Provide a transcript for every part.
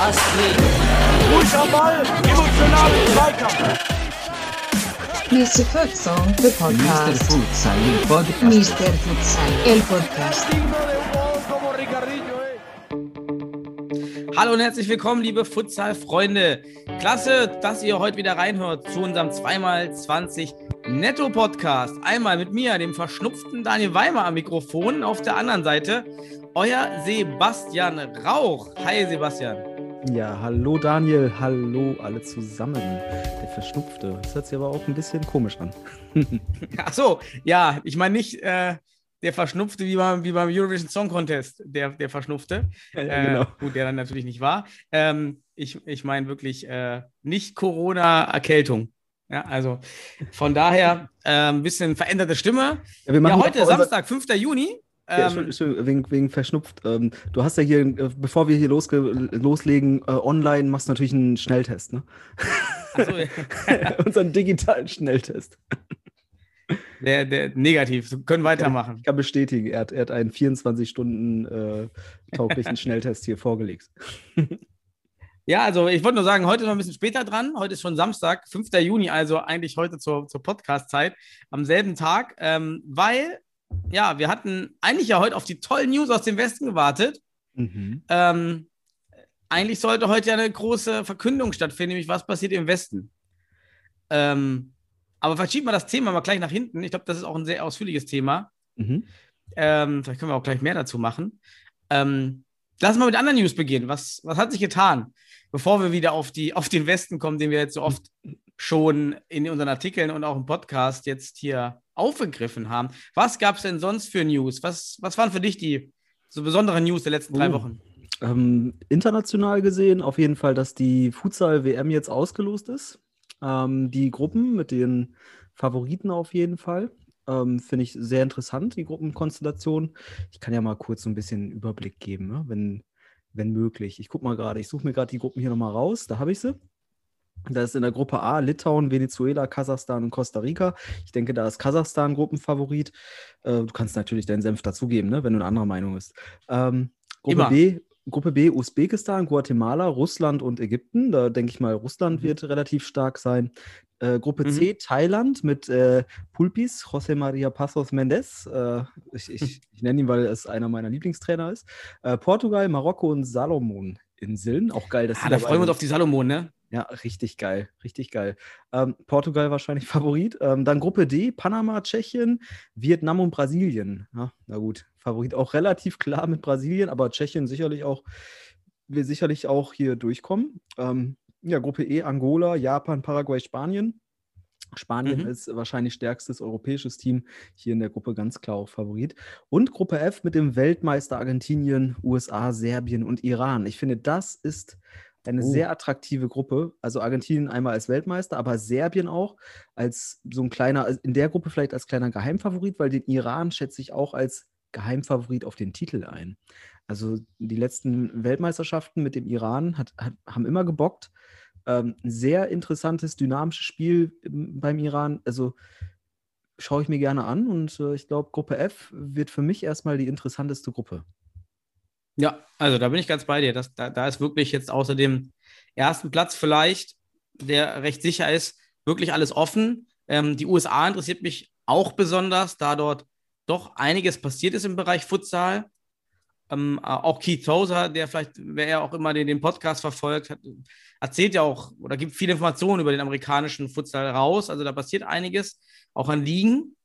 Astrid. Ball, emotionalen Zweikampf. Mr. Futsal, the Mr. podcast. Futsal, el podcast. Mr. Futsal, el podcast. Hallo und herzlich willkommen, liebe Futsal-Freunde. Klasse, dass ihr heute wieder reinhört zu unserem 2x20 Netto-Podcast. Einmal mit mir, dem verschnupften Daniel Weimer am Mikrofon, auf der anderen Seite euer Sebastian Rauch. Hi Sebastian. Ja, hallo Daniel, hallo alle zusammen. Der Verschnupfte. Das hört sich aber auch ein bisschen komisch an. Ach so, ja, ich meine nicht äh, der Verschnupfte wie beim, wie beim Eurovision Song Contest, der, der Verschnupfte. Ja, Äh, genau. Gut, der dann natürlich nicht war. Ähm, ich ich meine wirklich äh, nicht Corona-Erkältung. Ja, also von daher äh, ein bisschen veränderte Stimme. Ja, wir Ja, machen heute mal unser- Samstag, 5. Juni. Ja, Ähm, Entschuldigung, Entschuldigung, wegen, wegen verschnupft. Ähm, du hast ja hier, äh, bevor wir hier losge loslegen, äh, online machst du natürlich einen Schnelltest, ne? achso, Unseren digitalen Schnelltest. der, der negativ. Wir können weitermachen. Ich kann bestätigen, er hat, er hat einen 24 Stunden äh, tauglichen Schnelltest hier vorgelegt. Ja, also ich wollte nur sagen, heute noch ein bisschen später dran. Heute ist schon Samstag, 5. Juni, also eigentlich heute zur, zur Podcast-Zeit, am selben Tag, ähm, weil, ja, wir hatten eigentlich ja heute auf die tollen News aus dem Westen gewartet. Mhm. Ähm, eigentlich sollte heute ja eine große Verkündung stattfinden, nämlich was passiert im Westen. Ähm, aber verschieben wir das Thema mal gleich nach hinten. Ich glaube, das ist auch ein sehr ausführliches Thema. Mhm. Ähm, vielleicht können wir auch gleich mehr dazu machen. Ähm, lass mal mit anderen News beginnen. Was, was hat sich getan, bevor wir wieder auf, die, auf den Westen kommen, den wir jetzt so oft schon in unseren Artikeln und auch im Podcast jetzt hier aufgegriffen haben? Was gab es denn sonst für News? Was, was waren für dich die so besonderen News der letzten drei Oh. Wochen? Ähm, international gesehen auf jeden Fall, dass die Futsal-WM jetzt ausgelost ist. Ähm, die Gruppen mit den Favoriten auf jeden Fall. Ähm, Finde ich sehr interessant, die Gruppenkonstellation. Ich kann ja mal kurz so ein bisschen Überblick geben, ne? wenn, wenn möglich. Ich gucke mal gerade, ich suche mir gerade die Gruppen hier nochmal raus. Da habe ich sie. Da ist in der Gruppe A Litauen, Venezuela, Kasachstan und Costa Rica. Ich denke, da ist Kasachstan Gruppenfavorit. Äh, du kannst natürlich deinen Senf dazugeben, ne, wenn du eine andere Meinung bist. Ähm, Gruppe Immer. B, Gruppe B, Usbekistan, Guatemala, Russland und Ägypten. Da denke ich mal, Russland Mhm. wird relativ stark sein. Äh, Gruppe Mhm. C, Thailand mit äh, Pulpis, José María Passos Mendes. Äh, ich ich, ich nenne ihn, weil es einer meiner Lieblingstrainer ist. Äh, Portugal, Marokko und Salomon-Inseln. Auch geil, dass Ah, da freuen wir uns auf die Salomon, ne? Ja, richtig geil, richtig geil. Ähm, Portugal wahrscheinlich Favorit. Ähm, dann Gruppe D, Panama, Tschechien, Vietnam und Brasilien. Ja, na gut, Favorit auch relativ klar mit Brasilien, aber Tschechien sicherlich auch, will sicherlich auch hier durchkommen. Ähm, ja, Gruppe E, Angola, Japan, Paraguay, Spanien. Spanien Mhm. ist wahrscheinlich stärkstes europäisches Team, hier in der Gruppe ganz klar auch Favorit. Und Gruppe F mit dem Weltmeister Argentinien, USA, Serbien und Iran. Ich finde, das ist eine Oh. sehr attraktive Gruppe. Also Argentinien einmal als Weltmeister, aber Serbien auch als so ein kleiner, also in der Gruppe vielleicht als kleiner Geheimfavorit, weil den Iran schätze ich auch als Geheimfavorit auf den Titel ein. Also die letzten Weltmeisterschaften mit dem Iran hat, hat, haben immer gebockt. Ähm, sehr interessantes, dynamisches Spiel im- beim Iran. Also schaue ich mir gerne an und äh, ich glaube, Gruppe F wird für mich erstmal die interessanteste Gruppe. Ja, also da bin ich ganz bei dir. Das, da, da ist wirklich jetzt außer dem ersten Platz vielleicht, der recht sicher ist, wirklich alles offen. Ähm, die USA interessiert mich auch besonders, da dort doch einiges passiert ist im Bereich Futsal. Ähm, äh, auch Keith Tozer, der vielleicht, wer ja auch immer den, den Podcast verfolgt, hat, erzählt ja auch oder gibt viele Informationen über den amerikanischen Futsal raus. Also da passiert einiges, auch an Ligen.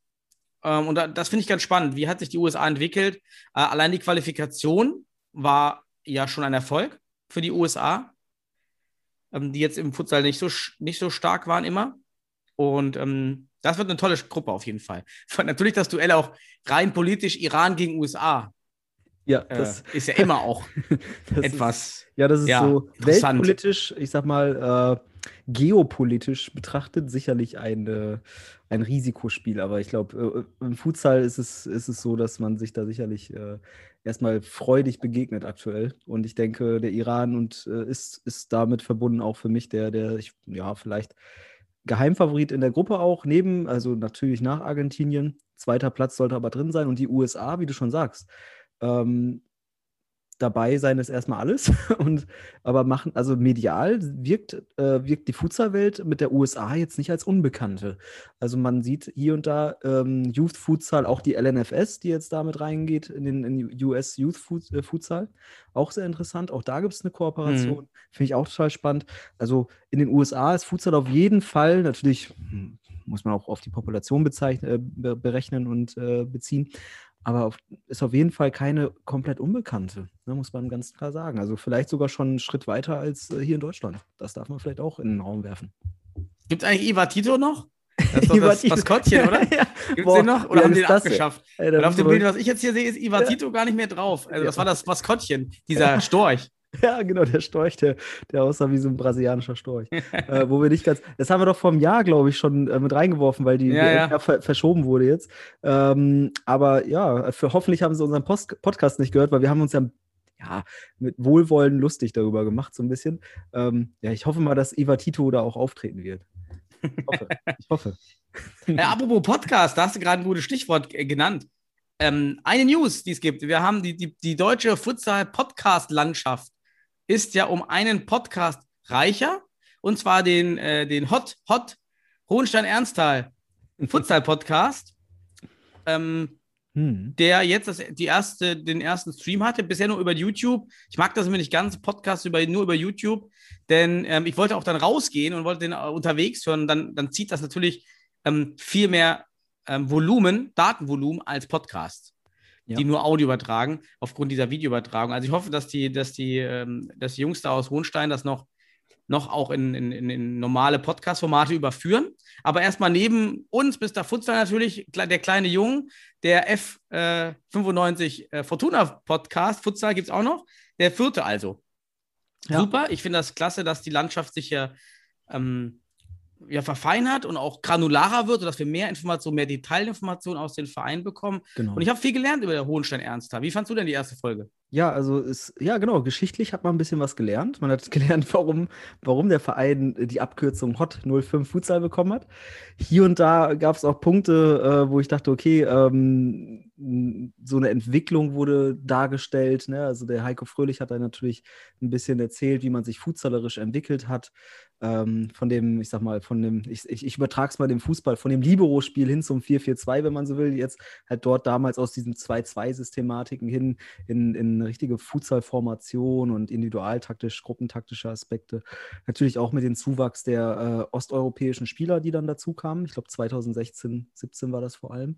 Ähm, und da, das finde ich ganz spannend. Wie hat sich die USA entwickelt? Äh, allein die Qualifikation war ja schon ein Erfolg für die USA, ähm, die jetzt im Futsal nicht so, nicht so stark waren immer. Und ähm, das wird eine tolle Gruppe auf jeden Fall. Natürlich das Duell auch rein politisch Iran gegen USA. Ja, Äh, das, ist ja immer auch das ist- etwas. Ja, das ist Ja, so weltpolitisch, ich sag mal, äh, geopolitisch betrachtet sicherlich ein, äh, ein Risikospiel. Aber ich glaube, äh, im Futsal ist es, ist es so, dass man sich da sicherlich äh, erstmal freudig begegnet aktuell. Und ich denke, der Iran und äh, ist, ist damit verbunden auch für mich der, der ich, ja, vielleicht Geheimfavorit in der Gruppe auch, neben, also natürlich nach Argentinien. Zweiter Platz sollte aber drin sein. Und die USA, wie du schon sagst, ähm, dabei sein ist erstmal alles. Und, aber machen, also medial wirkt, äh, wirkt die Futsal-Welt mit der USA jetzt nicht als Unbekannte. Also man sieht hier und da ähm, Youth Futsal, auch die LNFS, die jetzt damit reingeht in den in US Youth äh, Futsal. Auch sehr interessant. Auch da gibt es eine Kooperation. Mhm. Finde ich auch total spannend. Also in den USA ist Futsal auf jeden Fall natürlich. Hm, muss man auch auf die Population bezeichnen, äh, berechnen und äh, beziehen aber auf, ist auf jeden Fall keine komplett Unbekannte, ne, muss man ganz klar sagen. Also vielleicht sogar schon einen Schritt weiter als äh, hier in Deutschland. Das darf man vielleicht auch in den Raum werfen. Gibt es eigentlich Iva Tito noch? Das ist das Maskottchen, oder? ja. Gibt es den noch? Oder haben die den abgeschafft? Ey, auf dem Bild, was ich jetzt hier sehe, ist Iva. Tito gar nicht mehr drauf. Also das war das Maskottchen, dieser Storch. Ja, genau, der Storch, der, der aussah wie so ein brasilianischer Storch. äh, wo wir nicht ganz. Das haben wir doch vor einem Jahr, glaube ich, schon äh, mit reingeworfen, weil die ja, ja. Ver verschoben wurde jetzt. Ähm, aber ja, für, hoffentlich haben sie unseren Post Podcast nicht gehört, weil wir haben uns ja ja, mit Wohlwollen lustig darüber gemacht, so ein bisschen. Ähm, ja, ich hoffe mal, dass Eva Tito da auch auftreten wird. Ich hoffe. ich hoffe. Ja, apropos Podcast, da hast du gerade ein gutes Stichwort äh, genannt. Ähm, eine News, die es gibt. Wir haben die, die, die deutsche Futsal-Podcast-Landschaft ist ja um einen Podcast reicher. Und zwar den, äh, den Hot, Hot Hohenstein-Ernsthal Futsal-Podcast. Ähm, hm. der jetzt das, die erste, den ersten Stream hatte, bisher nur über YouTube. Ich mag das immer nicht ganz, Podcast über, nur über YouTube, denn ähm, ich wollte auch dann rausgehen und wollte den äh, unterwegs hören. Dann, dann zieht das natürlich ähm, viel mehr ähm, Volumen, Datenvolumen als Podcast ja. die nur Audio übertragen, aufgrund dieser Videoübertragung. Also ich hoffe, dass die, dass die, ähm, dass die Jungs da aus Hohenstein das noch, noch auch in, in, in normale Podcast-Formate überführen. Aber erstmal neben uns, Mr. Futsal natürlich, der kleine Jung, der F95 äh, äh, Fortuna Podcast, Futsal gibt es auch noch, der vierte also. Ja. Super, ich finde das klasse, dass die Landschaft sich ja ähm, ja, verfeinert und auch granularer wird, sodass wir mehr Informationen, mehr Detailinformationen aus den Vereinen bekommen. Genau. Und ich habe viel gelernt über der Hohenstein Ernster. Wie fandst du denn die erste Folge? Ja, also ist, ja, genau, geschichtlich hat man ein bisschen was gelernt. Man hat gelernt, warum, warum der Verein die Abkürzung Hot 05 Futsal bekommen hat. Hier und da gab es auch Punkte, äh, wo ich dachte, okay, ähm, so eine Entwicklung wurde dargestellt. Ne? Also der Heiko Fröhlich hat da natürlich ein bisschen erzählt, wie man sich futsallerisch entwickelt hat ähm, von dem, ich sag mal, von dem, ich, ich, ich übertrage es mal dem Fußball, von dem Libero-Spiel hin zum 4-4-2, wenn man so will, jetzt halt dort damals aus diesen 2-2-Systematiken hin in, in eine richtige Futsal-Formation und individualtaktisch, gruppentaktische Aspekte. Natürlich auch mit dem Zuwachs der äh, osteuropäischen Spieler, die dann dazu kamen. Ich glaube 2016, 17 war das vor allem.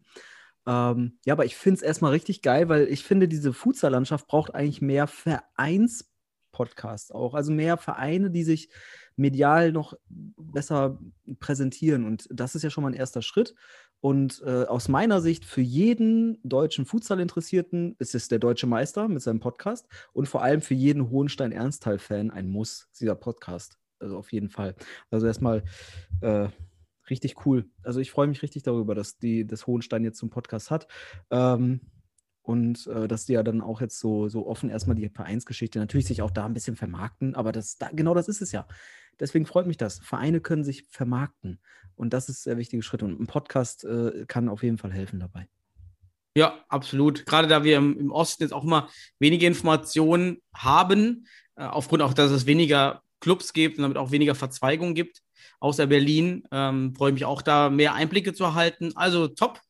Ähm, ja, aber ich finde es erstmal richtig geil, weil ich finde, diese Futsal-Landschaft braucht eigentlich mehr Vereins-Podcasts auch. Also mehr Vereine, die sich medial noch besser präsentieren. Und das ist ja schon mal ein erster Schritt. Und äh, aus meiner Sicht, für jeden deutschen Futsal-Interessierten ist es der deutsche Meister mit seinem Podcast und vor allem für jeden Hohenstein-Ernsthal-Fan ein Muss, dieser Podcast. Also auf jeden Fall. Also erstmal äh, richtig cool. Also ich freue mich richtig darüber, dass die das Hohenstein jetzt zum Podcast hat. Ähm, und äh, dass die ja dann auch jetzt so, so offen erstmal die Vereinsgeschichte natürlich sich auch da ein bisschen vermarkten, aber das, da, genau das ist es ja. Deswegen freut mich das. Vereine können sich vermarkten und das ist der wichtige Schritt und ein Podcast äh, kann auf jeden Fall helfen dabei. Ja, absolut. Gerade da wir im, im Osten jetzt auch immer wenige Informationen haben, äh, aufgrund auch, dass es weniger Clubs gibt und damit auch weniger Verzweigungen gibt, außer Berlin, ähm, freue ich mich auch da mehr Einblicke zu erhalten. Also top,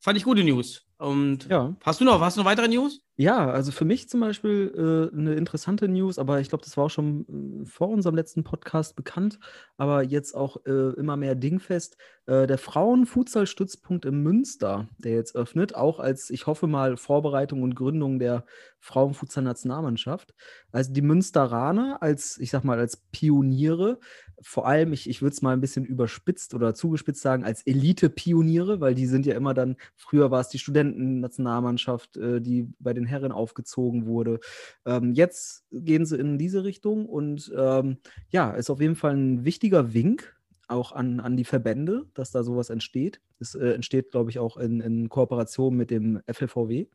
fand ich gute News. Und ja. hast du noch, hast du noch weitere News? Ja, also für mich zum Beispiel äh, eine interessante News, aber ich glaube, das war auch schon äh, vor unserem letzten Podcast bekannt, aber jetzt auch äh, immer mehr dingfest. Äh, der Frauen-Futsal-Stützpunkt in Münster, der jetzt öffnet, auch als, ich hoffe mal, Vorbereitung und Gründung der Frauenfutsal-Nationalmannschaft. Also die Münsteraner als, ich sag mal, als Pioniere vor allem, ich, ich würde es mal ein bisschen überspitzt oder zugespitzt sagen, als Elite-Pioniere, weil die sind ja immer dann, früher war es die Studentennationalmannschaft, äh, die bei den Herren aufgezogen wurde. Ähm, jetzt gehen sie in diese Richtung und ähm, ja, ist auf jeden Fall ein wichtiger Wink auch an, an die Verbände, dass da sowas entsteht. Es äh, entsteht, glaube ich, auch in, in Kooperation mit dem FLVW.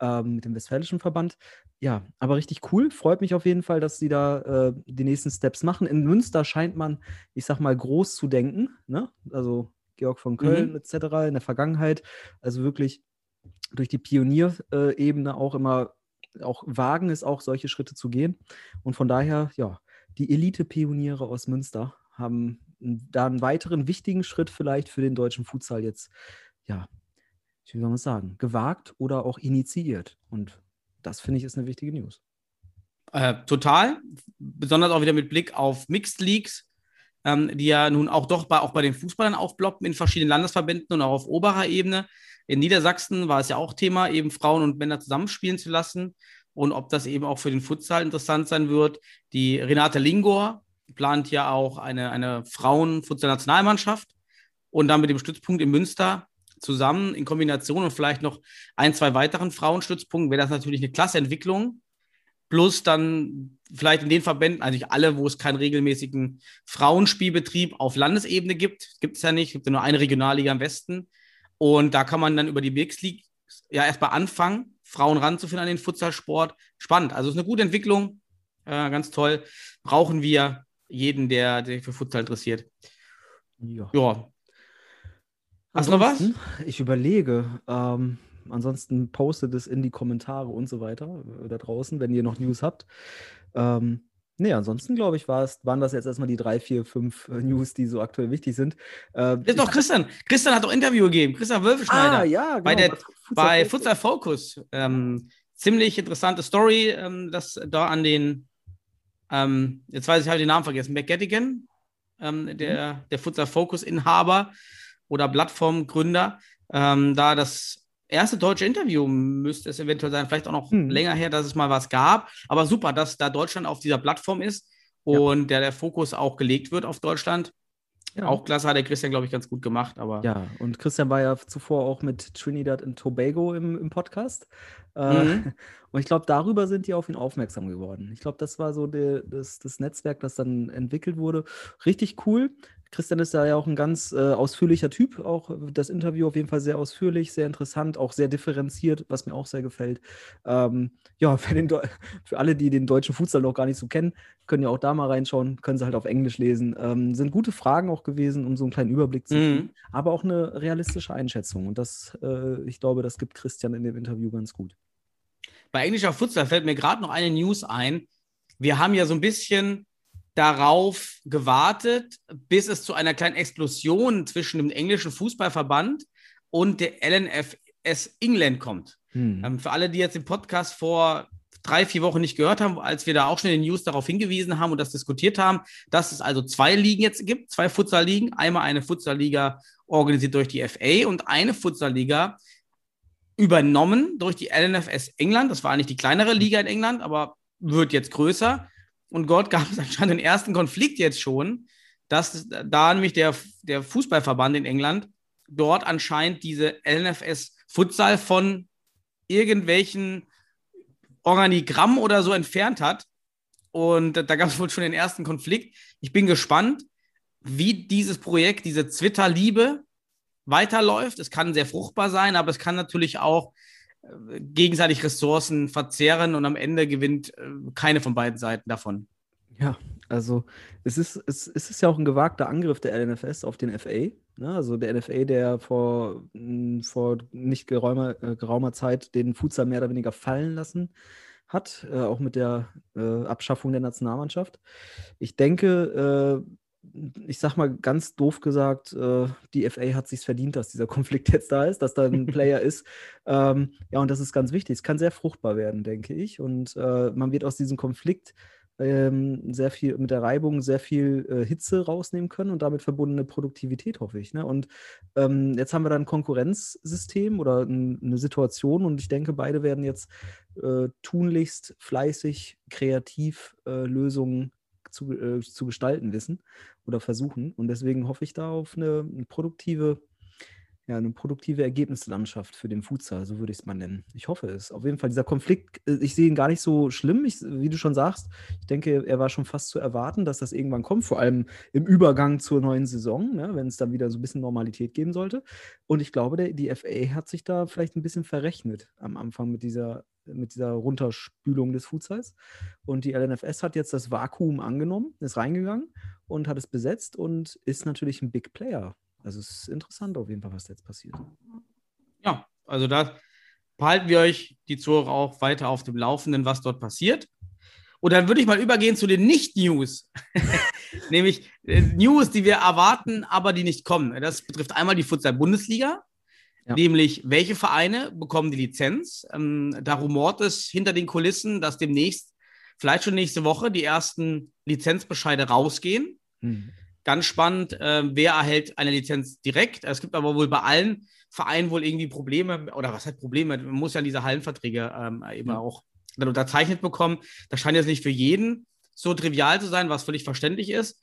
Ähm, mit dem Westfälischen Verband. Ja, aber richtig cool. Freut mich auf jeden Fall, dass sie da äh, die nächsten Steps machen. In Münster scheint man, ich sag mal, groß zu denken. Ne? Also Georg von Köln Mhm. etc. in der Vergangenheit. Also wirklich durch die Pionierebene auch immer auch wagen es auch, solche Schritte zu gehen. Und von daher, ja, die Elite-Pioniere aus Münster haben da einen weiteren wichtigen Schritt vielleicht für den deutschen Futsal jetzt, ja, wie soll man sagen, gewagt oder auch initiiert. Und das finde ich ist eine wichtige News. Äh, total. Besonders auch wieder mit Blick auf Mixed Leagues, ähm, die ja nun auch doch bei, auch bei den Fußballern aufploppen in verschiedenen Landesverbänden und auch auf oberer Ebene. In Niedersachsen war es ja auch Thema, eben Frauen und Männer zusammenspielen zu lassen. Und ob das eben auch für den Futsal interessant sein wird. Die Renate Lingor plant ja auch eine, eine Frauen-Futsal-Nationalmannschaft und dann mit dem Stützpunkt in Münster zusammen in Kombination und vielleicht noch ein, zwei weiteren Frauenstützpunkten wäre das natürlich eine klasse Entwicklung plus dann vielleicht in den Verbänden, also nicht alle, wo es keinen regelmäßigen Frauenspielbetrieb auf Landesebene gibt, gibt es ja nicht, es gibt ja nur eine Regionalliga im Westen. Und da kann man dann über die Mixed League ja erstmal anfangen, Frauen ranzuführen an den Futsalsport. Spannend. Also es ist eine gute Entwicklung, äh, ganz toll. Brauchen wir jeden, der, der sich für Futsal interessiert. Ja. Ja. Hast du noch was? Ich überlege. Ähm, ansonsten postet es in die Kommentare und so weiter äh, da draußen, wenn ihr noch News habt. Ähm, nee, ansonsten glaube ich, war es, waren das jetzt erstmal die drei, vier, fünf äh, News, die so aktuell wichtig sind. Äh, Ist doch Christian. Christian hat doch Interview gegeben. Christian Wölfeschneider. ah, ja, genau, bei, der, Futsal bei Focus. Futsal Focus. Ähm, ziemlich interessante Story, ähm, dass da an den, ähm, jetzt weiß ich, habe den Namen vergessen, McGettigan, ähm, der, der Futsal Focus Inhaber oder Plattformgründer, ähm, da das erste deutsche Interview müsste es eventuell sein, vielleicht auch noch Hm. länger her, dass es mal was gab. Aber super, dass da Deutschland auf dieser Plattform ist Ja. und der, der Fokus auch gelegt wird auf Deutschland. Ja. Auch klasse hat der Christian, glaube ich, ganz gut gemacht. Aber Ja, und Christian war ja zuvor auch mit Trinidad und Tobago im, im Podcast. Äh, Mhm. Und ich glaube, darüber sind die auf ihn aufmerksam geworden. Ich glaube, das war so der, das, das Netzwerk, das dann entwickelt wurde. Richtig cool. Christian ist da ja auch ein ganz äh, ausführlicher Typ. Auch das Interview auf jeden Fall sehr ausführlich, sehr interessant, auch sehr differenziert, was mir auch sehr gefällt. Ähm, ja, für, für alle, die den deutschen Futsal noch gar nicht so kennen, können ja auch da mal reinschauen, können sie halt auf Englisch lesen. Ähm, sind gute Fragen auch gewesen, um so einen kleinen Überblick zu kriegen Mhm. aber auch eine realistische Einschätzung. Und das, äh, ich glaube, das gibt Christian in dem Interview ganz gut. bei englischer Futsal fällt mir gerade noch eine News ein. Wir haben ja so ein bisschen darauf gewartet, bis es zu einer kleinen Explosion zwischen dem englischen Fußballverband und der LNFS England kommt. Hm. Ähm, für alle, die jetzt den Podcast vor drei, vier Wochen nicht gehört haben, als wir da auch schon in den News darauf hingewiesen haben und das diskutiert haben, dass es also zwei Ligen jetzt gibt, zwei Futsal-Ligen. Einmal eine Futsal-Liga organisiert durch die FA und eine Futsal-Liga übernommen durch die LNFS England. Das war eigentlich die kleinere Liga in England, aber wird jetzt größer. Und dort gab es anscheinend den ersten Konflikt jetzt schon, dass da nämlich der, der Fußballverband in England dort anscheinend diese LNFS Futsal von irgendwelchen Organigramm oder so entfernt hat. Und da gab es wohl schon den ersten Konflikt. Ich bin gespannt, wie dieses Projekt, diese Twitter-Liebe weiterläuft. Es kann sehr fruchtbar sein, aber es kann natürlich auch gegenseitig Ressourcen verzehren und am Ende gewinnt äh, keine von beiden Seiten davon. Ja, also es ist, es, es ist ja auch ein gewagter Angriff der LNFS auf den FA. Ne? Also der NFA, der vor, mh, vor nicht geraumer, äh, geraumer Zeit den Futsal mehr oder weniger fallen lassen hat, äh, auch mit der äh, Abschaffung der Nationalmannschaft. Ich denke, äh, ich sag mal ganz doof gesagt, äh, die FA hat sich verdient, dass dieser Konflikt jetzt da ist, dass da ein Player ist. Ähm, ja, und das ist ganz wichtig. Es kann sehr fruchtbar werden, denke ich. Und äh, man wird aus diesem Konflikt ähm, sehr viel mit der Reibung sehr viel äh, Hitze rausnehmen können und damit verbundene Produktivität, hoffe ich. Ne? Und ähm, jetzt haben wir da ein Konkurrenzsystem oder ein, eine Situation und ich denke, beide werden jetzt äh, tunlichst fleißig, kreativ äh, Lösungen zu, äh, zu gestalten wissen oder versuchen. Und deswegen hoffe ich da auf eine, eine produktive ja, eine produktive Ergebnislandschaft für den Futsal, so würde ich es mal nennen. Ich hoffe es. Auf jeden Fall, dieser Konflikt, äh, ich sehe ihn gar nicht so schlimm, ich, wie du schon sagst. Ich denke, er war schon fast zu erwarten, dass das irgendwann kommt, vor allem im Übergang zur neuen Saison, ne, wenn es dann wieder so ein bisschen Normalität geben sollte. Und ich glaube, der, die FA hat sich da vielleicht ein bisschen verrechnet am Anfang mit dieser, mit dieser Runterspülung des Futsals. Und die LNFS hat jetzt das Vakuum angenommen, ist reingegangen und hat es besetzt und ist natürlich ein Big Player also es ist interessant auf jeden Fall, was jetzt passiert. Ja, also da behalten wir euch die Zuhörer auch weiter auf dem Laufenden, was dort passiert. Und dann würde ich mal übergehen zu den Nicht-News. Nämlich äh, News, die wir erwarten, aber die nicht kommen. Das betrifft einmal die Futsal-Bundesliga. Ja. Nämlich, welche Vereine bekommen die Lizenz? Ähm, da rumort es hinter den Kulissen, dass demnächst, vielleicht schon nächste Woche, die ersten Lizenzbescheide rausgehen. Mhm. Ganz spannend, äh, wer erhält eine Lizenz direkt. Es gibt aber wohl bei allen Vereinen wohl irgendwie Probleme, oder was heißt Probleme? Man muss ja diese Hallenverträge ähm, eben auch dann unterzeichnet bekommen. Das scheint jetzt nicht für jeden so trivial zu sein, was völlig verständlich ist.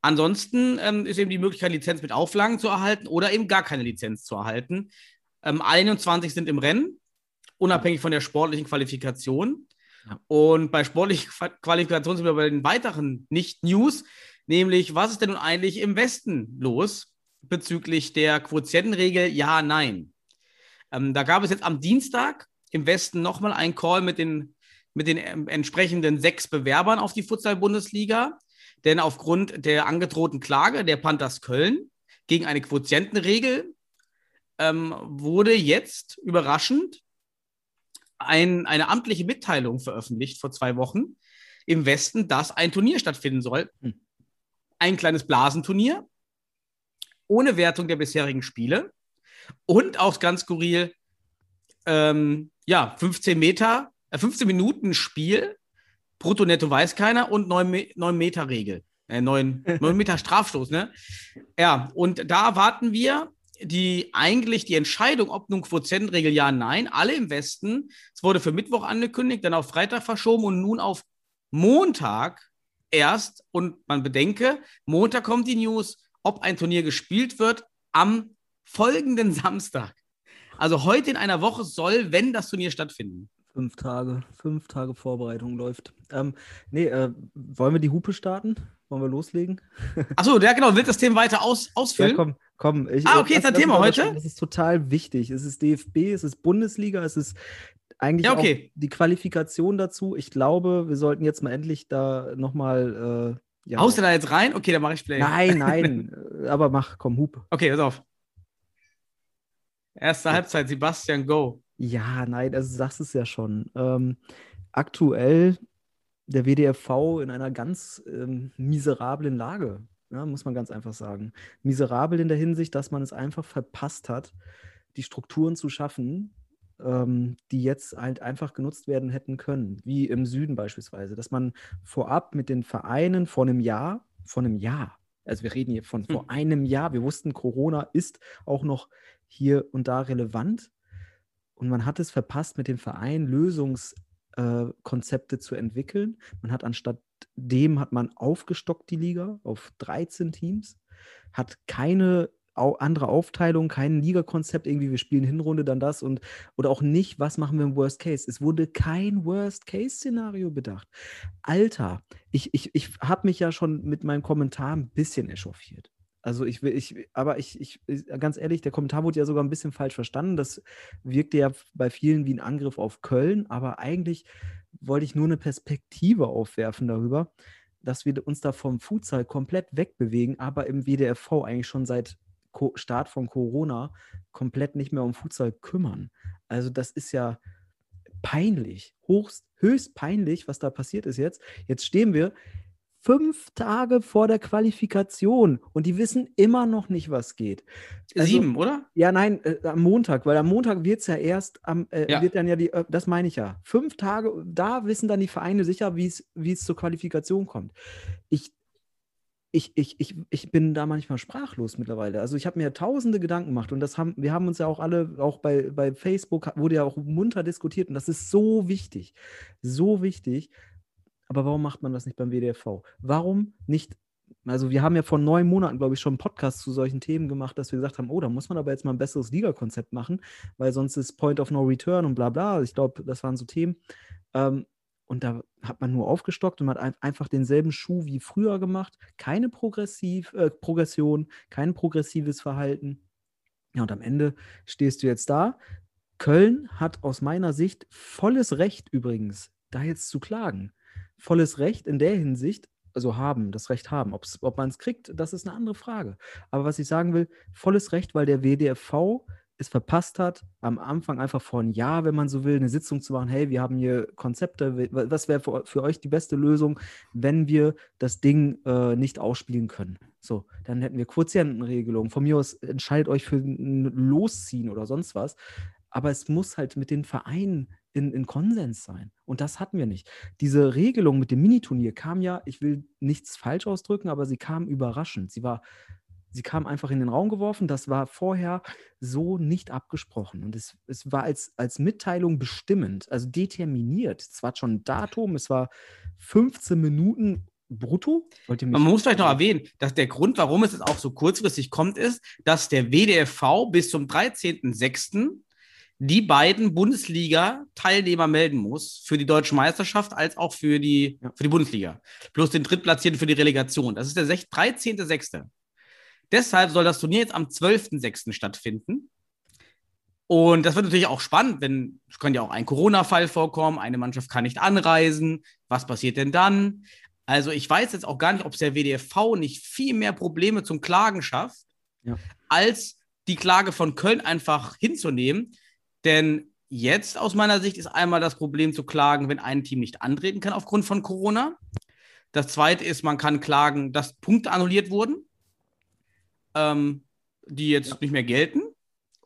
Ansonsten ähm, ist eben die Möglichkeit, Lizenz mit Auflagen zu erhalten oder eben gar keine Lizenz zu erhalten. Ähm, 21 sind im Rennen, unabhängig von der sportlichen Qualifikation. Ja. Und bei sportlichen Qualifikationen sind wir bei den weiteren Nicht-News nämlich was ist denn nun eigentlich im Westen los bezüglich der Quotientenregel Ja, Nein? Ähm, da gab es jetzt am Dienstag im Westen nochmal einen Call mit den, mit den ähm, entsprechenden sechs Bewerbern auf die Futsal-Bundesliga, denn aufgrund der angedrohten Klage der Panthers Köln gegen eine Quotientenregel ähm, wurde jetzt überraschend ein, eine amtliche Mitteilung veröffentlicht vor zwei Wochen im Westen, dass ein Turnier stattfinden soll. Hm ein kleines Blasenturnier ohne Wertung der bisherigen Spiele und auch ganz skurril, ähm, ja, 15 Meter, äh, 15 Minuten Spiel, brutto netto weiß keiner und 9, 9 Meter Regel. Äh, 9, 9 Meter Strafstoß, ne? Ja, und da warten wir die eigentlich die Entscheidung, ob nun Quotientenregel ja, nein, alle im Westen. Es wurde für Mittwoch angekündigt, dann auf Freitag verschoben und nun auf Montag erst und man bedenke, Montag kommt die News, ob ein Turnier gespielt wird am folgenden Samstag. Also heute in einer Woche soll, wenn das Turnier stattfinden. Fünf Tage, fünf Tage Vorbereitung läuft. Ähm, nee, äh, wollen wir die Hupe starten? Wollen wir loslegen? Achso, ja genau, wird das Thema weiter aus, ausfüllen? Ja, komm, komm. Ich, ah, okay, ist ein Thema heute? Das ist total wichtig. Es ist DFB, es ist Bundesliga, es ist eigentlich ja, okay. auch die Qualifikation dazu. Ich glaube, wir sollten jetzt mal endlich da nochmal. Äh, ja. Haust du da jetzt rein? Okay, dann mache ich Play. Nein, nein. aber mach, komm, Hup. Okay, pass auf. Erste. Halbzeit, Sebastian, go. Ja, nein, also du sagst es ja schon. Ähm, aktuell der WDFV in einer ganz ähm, miserablen Lage, ja, muss man ganz einfach sagen. Miserabel in der Hinsicht, dass man es einfach verpasst hat, die Strukturen zu schaffen, ähm, die jetzt halt einfach genutzt werden hätten können, wie im Süden beispielsweise, dass man vorab mit den Vereinen vor einem Jahr, vor einem Jahr, also wir reden hier von vor hm. einem Jahr, wir wussten, Corona ist auch noch hier und da relevant und man hat es verpasst, mit den Vereinen Lösungskonzepte äh, zu entwickeln. Man hat anstatt dem hat man aufgestockt die Liga auf 13 Teams, hat keine andere Aufteilung, kein Liga-Konzept, irgendwie wir spielen Hinrunde, dann das und oder auch nicht, was machen wir im Worst Case. Es wurde kein Worst-Case-Szenario bedacht. Alter, ich, ich, ich habe mich ja schon mit meinem Kommentar ein bisschen echauffiert. Also ich will, ich, aber ich, ich, ganz ehrlich, der Kommentar wurde ja sogar ein bisschen falsch verstanden. Das wirkte ja bei vielen wie ein Angriff auf Köln, aber eigentlich wollte ich nur eine Perspektive aufwerfen darüber, dass wir uns da vom Futsal komplett wegbewegen, aber im WDFV eigentlich schon seit Start von Corona komplett nicht mehr um Futsal kümmern. Also das ist ja peinlich, hochst, höchst peinlich, was da passiert ist jetzt. Jetzt stehen wir fünf Tage vor der Qualifikation und die wissen immer noch nicht, was geht. Also, Sieben, oder? Ja, nein, äh, am Montag, weil am Montag wird es ja erst, am, äh, ja. wird dann ja die, äh, das meine ich ja. Fünf Tage, da wissen dann die Vereine sicher, wie es zur Qualifikation kommt. Ich ich, ich, ich, ich bin da manchmal sprachlos mittlerweile. Also ich habe mir tausende Gedanken gemacht und das haben, wir haben uns ja auch alle, auch bei, bei Facebook wurde ja auch munter diskutiert und das ist so wichtig. So wichtig. Aber warum macht man das nicht beim WDFV? Warum nicht Also wir haben ja vor neun Monaten, glaube ich, schon einen Podcast zu solchen Themen gemacht, dass wir gesagt haben, oh, da muss man aber jetzt mal ein besseres Liga-Konzept machen, weil sonst ist Point of No Return und bla bla. Ich glaube, das waren so Themen. Ähm, und da hat man nur aufgestockt und hat ein, einfach denselben Schuh wie früher gemacht. Keine Progressiv, äh, Progression, kein progressives Verhalten. Ja, und am Ende stehst du jetzt da. Köln hat aus meiner Sicht volles Recht übrigens, da jetzt zu klagen. Volles Recht in der Hinsicht, also haben, das Recht haben. Ob's, ob man es kriegt, das ist eine andere Frage. Aber was ich sagen will, volles Recht, weil der WDFV es verpasst hat, am Anfang einfach vor einem Jahr, wenn man so will, eine Sitzung zu machen, hey, wir haben hier Konzepte, was wäre für, für, euch die beste Lösung, wenn wir das Ding äh, nicht ausspielen können? So, dann hätten wir Quotientenregelungen. Von mir aus entscheidet euch für ein Losziehen oder sonst was. Aber es muss halt mit den Vereinen in, in Konsens sein. Und das hatten wir nicht. Diese Regelung mit dem Miniturnier kam ja, ich will nichts falsch ausdrücken, aber sie kam überraschend. Sie war sie kam einfach in den Raum geworfen. Das war vorher so nicht abgesprochen. Und es, es war als, als Mitteilung bestimmend, also determiniert. Es war schon ein Datum, es war 15 Minuten brutto. Man muss vielleicht noch erwähnen, dass der Grund, warum es auch so kurzfristig kommt, ist, dass der WDFV bis zum 13.06 die beiden Bundesliga-Teilnehmer melden muss, für die deutsche Meisterschaft als auch für die, für die Bundesliga. Plus den Drittplatzierten für die Relegation. Das ist der 13.06. Deshalb soll das Turnier jetzt am 12.06. stattfinden. Und das wird natürlich auch spannend, wenn es kann ja auch ein Corona-Fall vorkommen, eine Mannschaft kann nicht anreisen. Was passiert denn dann? Also ich weiß jetzt auch gar nicht, ob es der WDFV nicht viel mehr Probleme zum Klagen schafft, ja. als die Klage von Köln einfach hinzunehmen. Denn jetzt aus meiner Sicht ist einmal das Problem zu klagen, wenn ein Team nicht antreten kann aufgrund von Corona. Das zweite ist, man kann klagen, dass Punkte annulliert wurden ähm, die jetzt ja. nicht mehr gelten.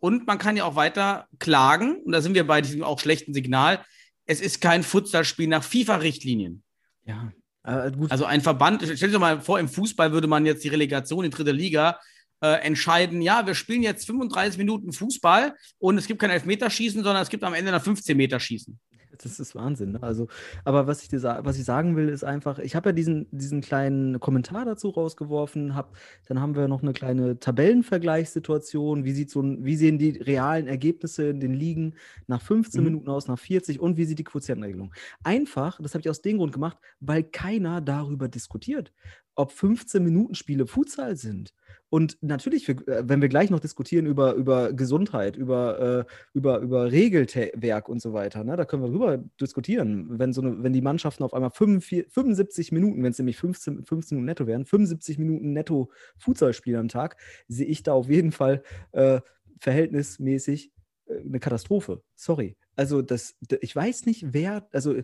Und man kann ja auch weiter klagen, und da sind wir bei diesem auch schlechten Signal, es ist kein Futsalspiel nach FIFA-Richtlinien. Ja. Äh, also ein Verband, stell dir mal vor, im Fußball würde man jetzt die Relegation in dritte Liga äh, entscheiden, ja, wir spielen jetzt 35 Minuten Fußball und es gibt kein Elfmeterschießen, sondern es gibt am Ende ein 15 Meter Schießen. Das ist Wahnsinn. Ne? Also, aber was ich dir was ich sagen will, ist einfach, ich habe ja diesen, diesen kleinen Kommentar dazu rausgeworfen, hab, dann haben wir noch eine kleine Tabellenvergleichssituation. Wie, sieht so ein, wie sehen die realen Ergebnisse in den Ligen nach 15 mhm. Minuten aus, nach 40 und wie sieht die Quotientenregelung? Einfach, das habe ich aus dem Grund gemacht, weil keiner darüber diskutiert, ob 15 Minuten Spiele Futsal sind und natürlich, äh, wenn wir gleich noch diskutieren über, über Gesundheit, über, äh, über, über Regelwerk und so weiter, ne, da können wir drüber diskutieren. Wenn, so eine, wenn die Mannschaften auf einmal 45, 75 Minuten, wenn es nämlich 15, 15 Minuten netto wären, 75 Minuten netto Futsal spielen am Tag, sehe ich da auf jeden Fall äh, verhältnismäßig äh, eine Katastrophe. Sorry. Also, das, ich weiß nicht, wer, also,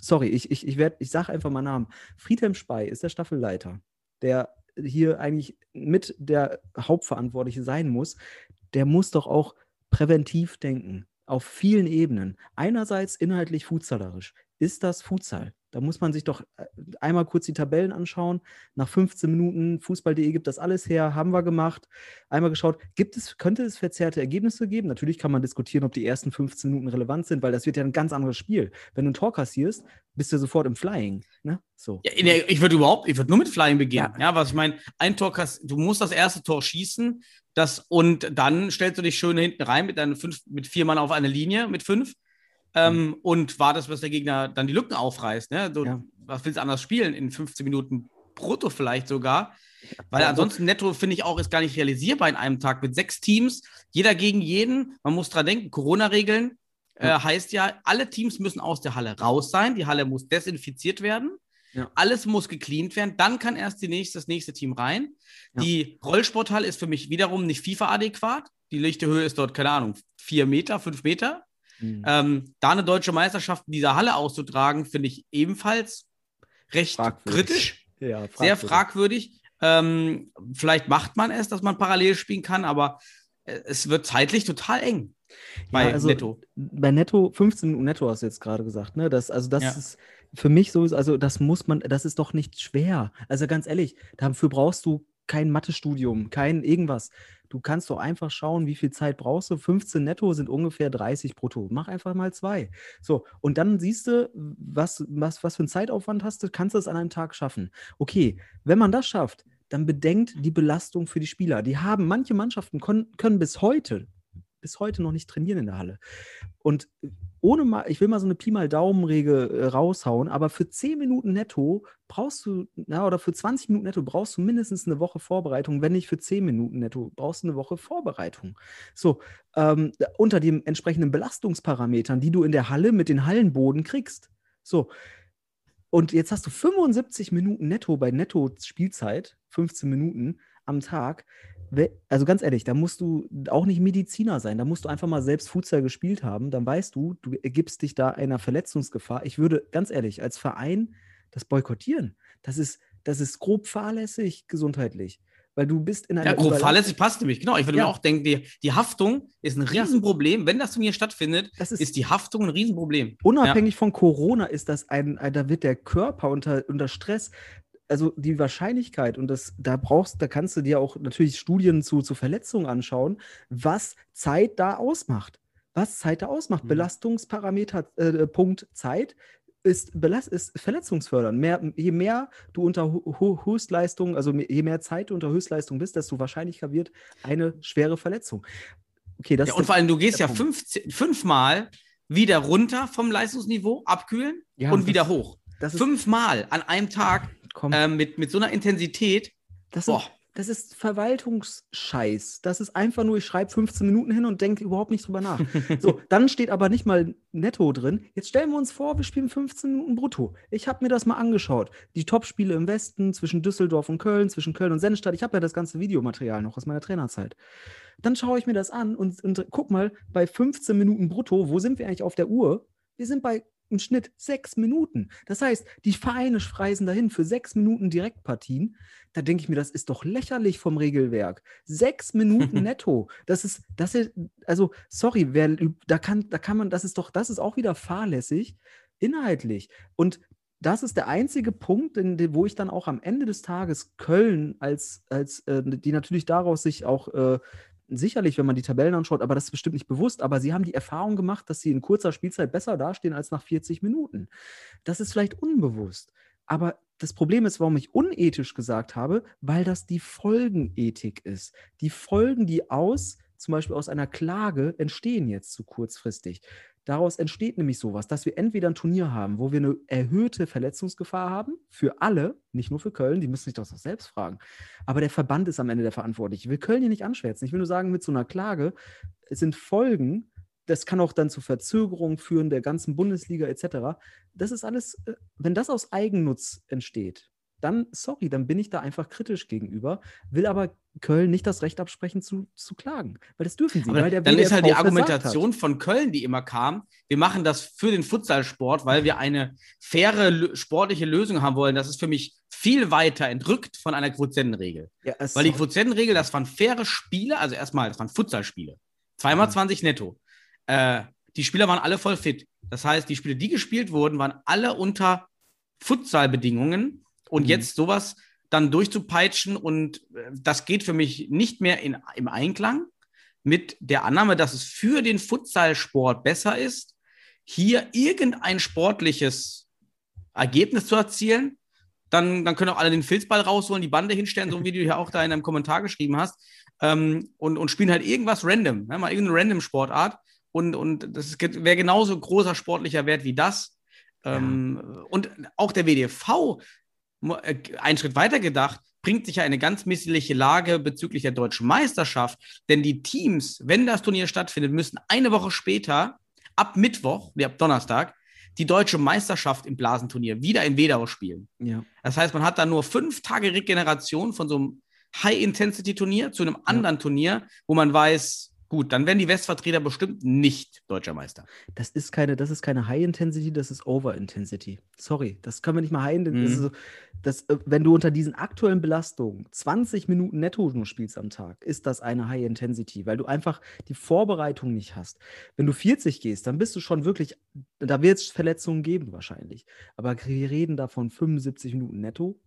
sorry, ich, ich, ich, ich sage einfach mal Namen. Friedhelm Spey ist der Staffelleiter. Der hier eigentlich mit der Hauptverantwortliche sein muss, der muss doch auch präventiv denken. Auf vielen Ebenen. Einerseits inhaltlich futsallerisch. Ist das Futsal? Da muss man sich doch äh, einmal kurz die Tabellen anschauen. Nach 15 Minuten Fußball.de gibt das alles her, haben wir gemacht. Einmal geschaut, gibt es, könnte es verzerrte Ergebnisse geben? Natürlich kann man diskutieren, ob die ersten 15 Minuten relevant sind, weil das wird ja ein ganz anderes Spiel. Wenn du ein Tor kassierst, bist du sofort im Flying. Ne? So. Ja, ich würde überhaupt, ich würde nur mit Flying beginnen. Ja. ja, was ich meine, ein Tor du musst das erste Tor schießen, das, und dann stellst du dich schön hinten rein mit, deinen fünf, mit vier Mann auf eine Linie, mit fünf ähm, mhm. und wartest, bis der Gegner dann die Lücken aufreißt. Ne? Du, ja. Was willst du anders spielen? In 15 Minuten brutto vielleicht sogar. Weil ansonsten netto finde ich auch, ist gar nicht realisierbar in einem Tag mit sechs Teams, jeder gegen jeden. Man muss dran denken, Corona-Regeln äh, heißt ja, alle Teams müssen aus der Halle raus sein. Die Halle muss desinfiziert werden. Ja. Alles muss gecleant werden. Dann kann erst die nächste, das nächste Team rein. Ja. Die Rollsporthalle ist für mich wiederum nicht FIFA-adäquat. Die lichte Höhe ist dort, keine Ahnung, vier Meter, fünf Meter. Mhm. Ähm, da eine deutsche Meisterschaft in dieser Halle auszutragen, finde ich ebenfalls recht fragwürdig. kritisch. Ja, fragwürdig. Sehr fragwürdig. Ähm, vielleicht macht man es, dass man parallel spielen kann, aber äh, es wird zeitlich total eng. Bei ja, also Netto. Bei Netto, 15 Minuten Netto hast du jetzt gerade gesagt, ne? Das, also das ja. ist für mich so, also das muss man, das ist doch nicht schwer. Also ganz ehrlich, dafür brauchst du kein Mathestudium, kein irgendwas. Du kannst doch einfach schauen, wie viel Zeit brauchst du. 15 netto sind ungefähr 30 brutto. Mach einfach mal zwei. So, und dann siehst du, was, was, was für einen Zeitaufwand hast du, kannst du es an einem Tag schaffen. Okay, wenn man das schafft, dann bedenkt die Belastung für die Spieler. Die haben, manche Mannschaften können, können bis heute, bis heute noch nicht trainieren in der Halle. Und ohne mal, ich will mal so eine Pi mal Daumenregel äh, raushauen, aber für 10 Minuten netto brauchst du, na, oder für 20 Minuten netto brauchst du mindestens eine Woche Vorbereitung, wenn nicht für 10 Minuten netto, brauchst du eine Woche Vorbereitung. So, ähm, unter den entsprechenden Belastungsparametern, die du in der Halle mit den Hallenboden kriegst. So. Und jetzt hast du 75 Minuten netto bei Netto-Spielzeit, 15 Minuten am Tag also ganz ehrlich, da musst du auch nicht Mediziner sein, da musst du einfach mal selbst Futsal gespielt haben, dann weißt du, du gibst dich da einer Verletzungsgefahr. Ich würde ganz ehrlich als Verein das boykottieren. Das ist, das ist grob fahrlässig gesundheitlich. Weil du bist in einer. Ja, grob fahrlässig passt nämlich, genau. Ich würde ja. mir auch denken, die, die Haftung ist ein Riesenproblem. Wenn das Turnier stattfindet, ist, ist, die Haftung ein Riesenproblem. Unabhängig ja. von Corona ist das ein, da wird der Körper unter, unter Stress also die Wahrscheinlichkeit, und das, da brauchst, da kannst du dir auch natürlich Studien zu, zu Verletzungen anschauen, was Zeit da ausmacht. Was Zeit da ausmacht. Mhm. Belastungsparameter, äh, Punkt Zeit ist, belast, ist verletzungsfördernd. Mehr, je mehr du unter Höchstleistung, also je mehr Zeit du unter Höchstleistung bist, desto wahrscheinlicher wird eine schwere Verletzung. Okay, das ja, und vor allem, du gehst ja fünf, fünfmal wieder runter vom Leistungsniveau, abkühlen ja, und wieder hoch. Fünfmal an einem Tag ähm, mit, mit so einer Intensität. Das, sind, das ist Verwaltungsscheiß. Das ist einfach nur, ich schreibe 15 Minuten hin und denke überhaupt nicht drüber nach. so, dann steht aber nicht mal netto drin. Jetzt stellen wir uns vor, wir spielen 15 Minuten brutto. Ich habe mir das mal angeschaut. Die Topspiele im Westen zwischen Düsseldorf und Köln, zwischen Köln und Sennestadt. Ich habe ja das ganze Videomaterial noch aus meiner Trainerzeit. Dann schaue ich mir das an und, und guck mal, bei 15 Minuten brutto, wo sind wir eigentlich auf der Uhr? Wir sind bei im Schnitt sechs Minuten. Das heißt, die Vereine freisen dahin für sechs Minuten Direktpartien. Da denke ich mir, das ist doch lächerlich vom Regelwerk. Sechs Minuten netto. Das ist, das ist, also, sorry, wer, da kann, da kann man, das ist doch, das ist auch wieder fahrlässig, inhaltlich. Und das ist der einzige Punkt, in, wo ich dann auch am Ende des Tages Köln als, als äh, die natürlich daraus sich auch äh, sicherlich, wenn man die Tabellen anschaut, aber das ist bestimmt nicht bewusst, aber sie haben die Erfahrung gemacht, dass sie in kurzer Spielzeit besser dastehen als nach 40 Minuten. Das ist vielleicht unbewusst. Aber das Problem ist, warum ich unethisch gesagt habe, weil das die Folgenethik ist. Die Folgen, die aus, zum Beispiel aus einer Klage, entstehen jetzt zu kurzfristig. Daraus entsteht nämlich sowas, dass wir entweder ein Turnier haben, wo wir eine erhöhte Verletzungsgefahr haben, für alle, nicht nur für Köln, die müssen sich das auch selbst fragen. Aber der Verband ist am Ende der Verantwortliche. Ich will Köln hier nicht anschwärzen. Ich will nur sagen, mit so einer Klage sind Folgen, das kann auch dann zu Verzögerungen führen der ganzen Bundesliga etc. Das ist alles, äh, wenn das aus Eigennutz entsteht, dann, sorry, dann bin ich da einfach kritisch gegenüber, will aber Köln nicht das Recht absprechen zu, zu klagen, weil das dürfen sie. Aber weil der dann ist halt die Argumentation von Köln, die immer kam, wir machen das für den Futsalsport, weil wir eine faire sportliche Lösung haben wollen. Das ist für mich viel weiter entrückt von einer Quotientenregel. Ja, weil die Quotientenregel, das waren faire Spiele, also erstmal, das waren Futsalspiele. Zweimal mhm. 20 netto. Äh, die Spieler waren alle voll fit. Das heißt, die Spiele, die gespielt wurden, waren alle unter Futsalbedingungen und mhm. jetzt sowas dann durchzupeitschen und äh, das geht für mich nicht mehr in, im Einklang mit der Annahme, dass es für den Futsalsport besser ist, hier irgendein sportliches Ergebnis zu erzielen. Dann, dann können auch alle den Filzball rausholen, die Bande hinstellen, so wie du ja auch da in einem Kommentar geschrieben hast, ähm, und, und spielen halt irgendwas random, ne? mal irgendeine random Sportart. Und, und das wäre genauso großer sportlicher Wert wie das. Ähm, ja. Und auch der WDV einen Schritt weiter gedacht, bringt sich ja eine ganz missliche Lage bezüglich der deutschen Meisterschaft. Denn die Teams, wenn das Turnier stattfindet, müssen eine Woche später, ab Mittwoch, nee, ab Donnerstag, die deutsche Meisterschaft im Blasenturnier wieder in Wedau spielen. Ja. Das heißt, man hat da nur fünf Tage Regeneration von so einem High-Intensity-Turnier zu einem anderen ja. Turnier, wo man weiß, Gut, dann werden die Westvertreter bestimmt nicht deutscher Meister. Das ist keine, das ist keine High Intensity, das ist Over Intensity. Sorry, das können wir nicht mal High Intensity. Mhm. So, das, äh, wenn du unter diesen aktuellen Belastungen 20 Minuten netto nur spielst am Tag, ist das eine High Intensity, weil du einfach die Vorbereitung nicht hast. Wenn du 40 gehst, dann bist du schon wirklich, da wird es Verletzungen geben wahrscheinlich. Aber wir reden davon 75 Minuten netto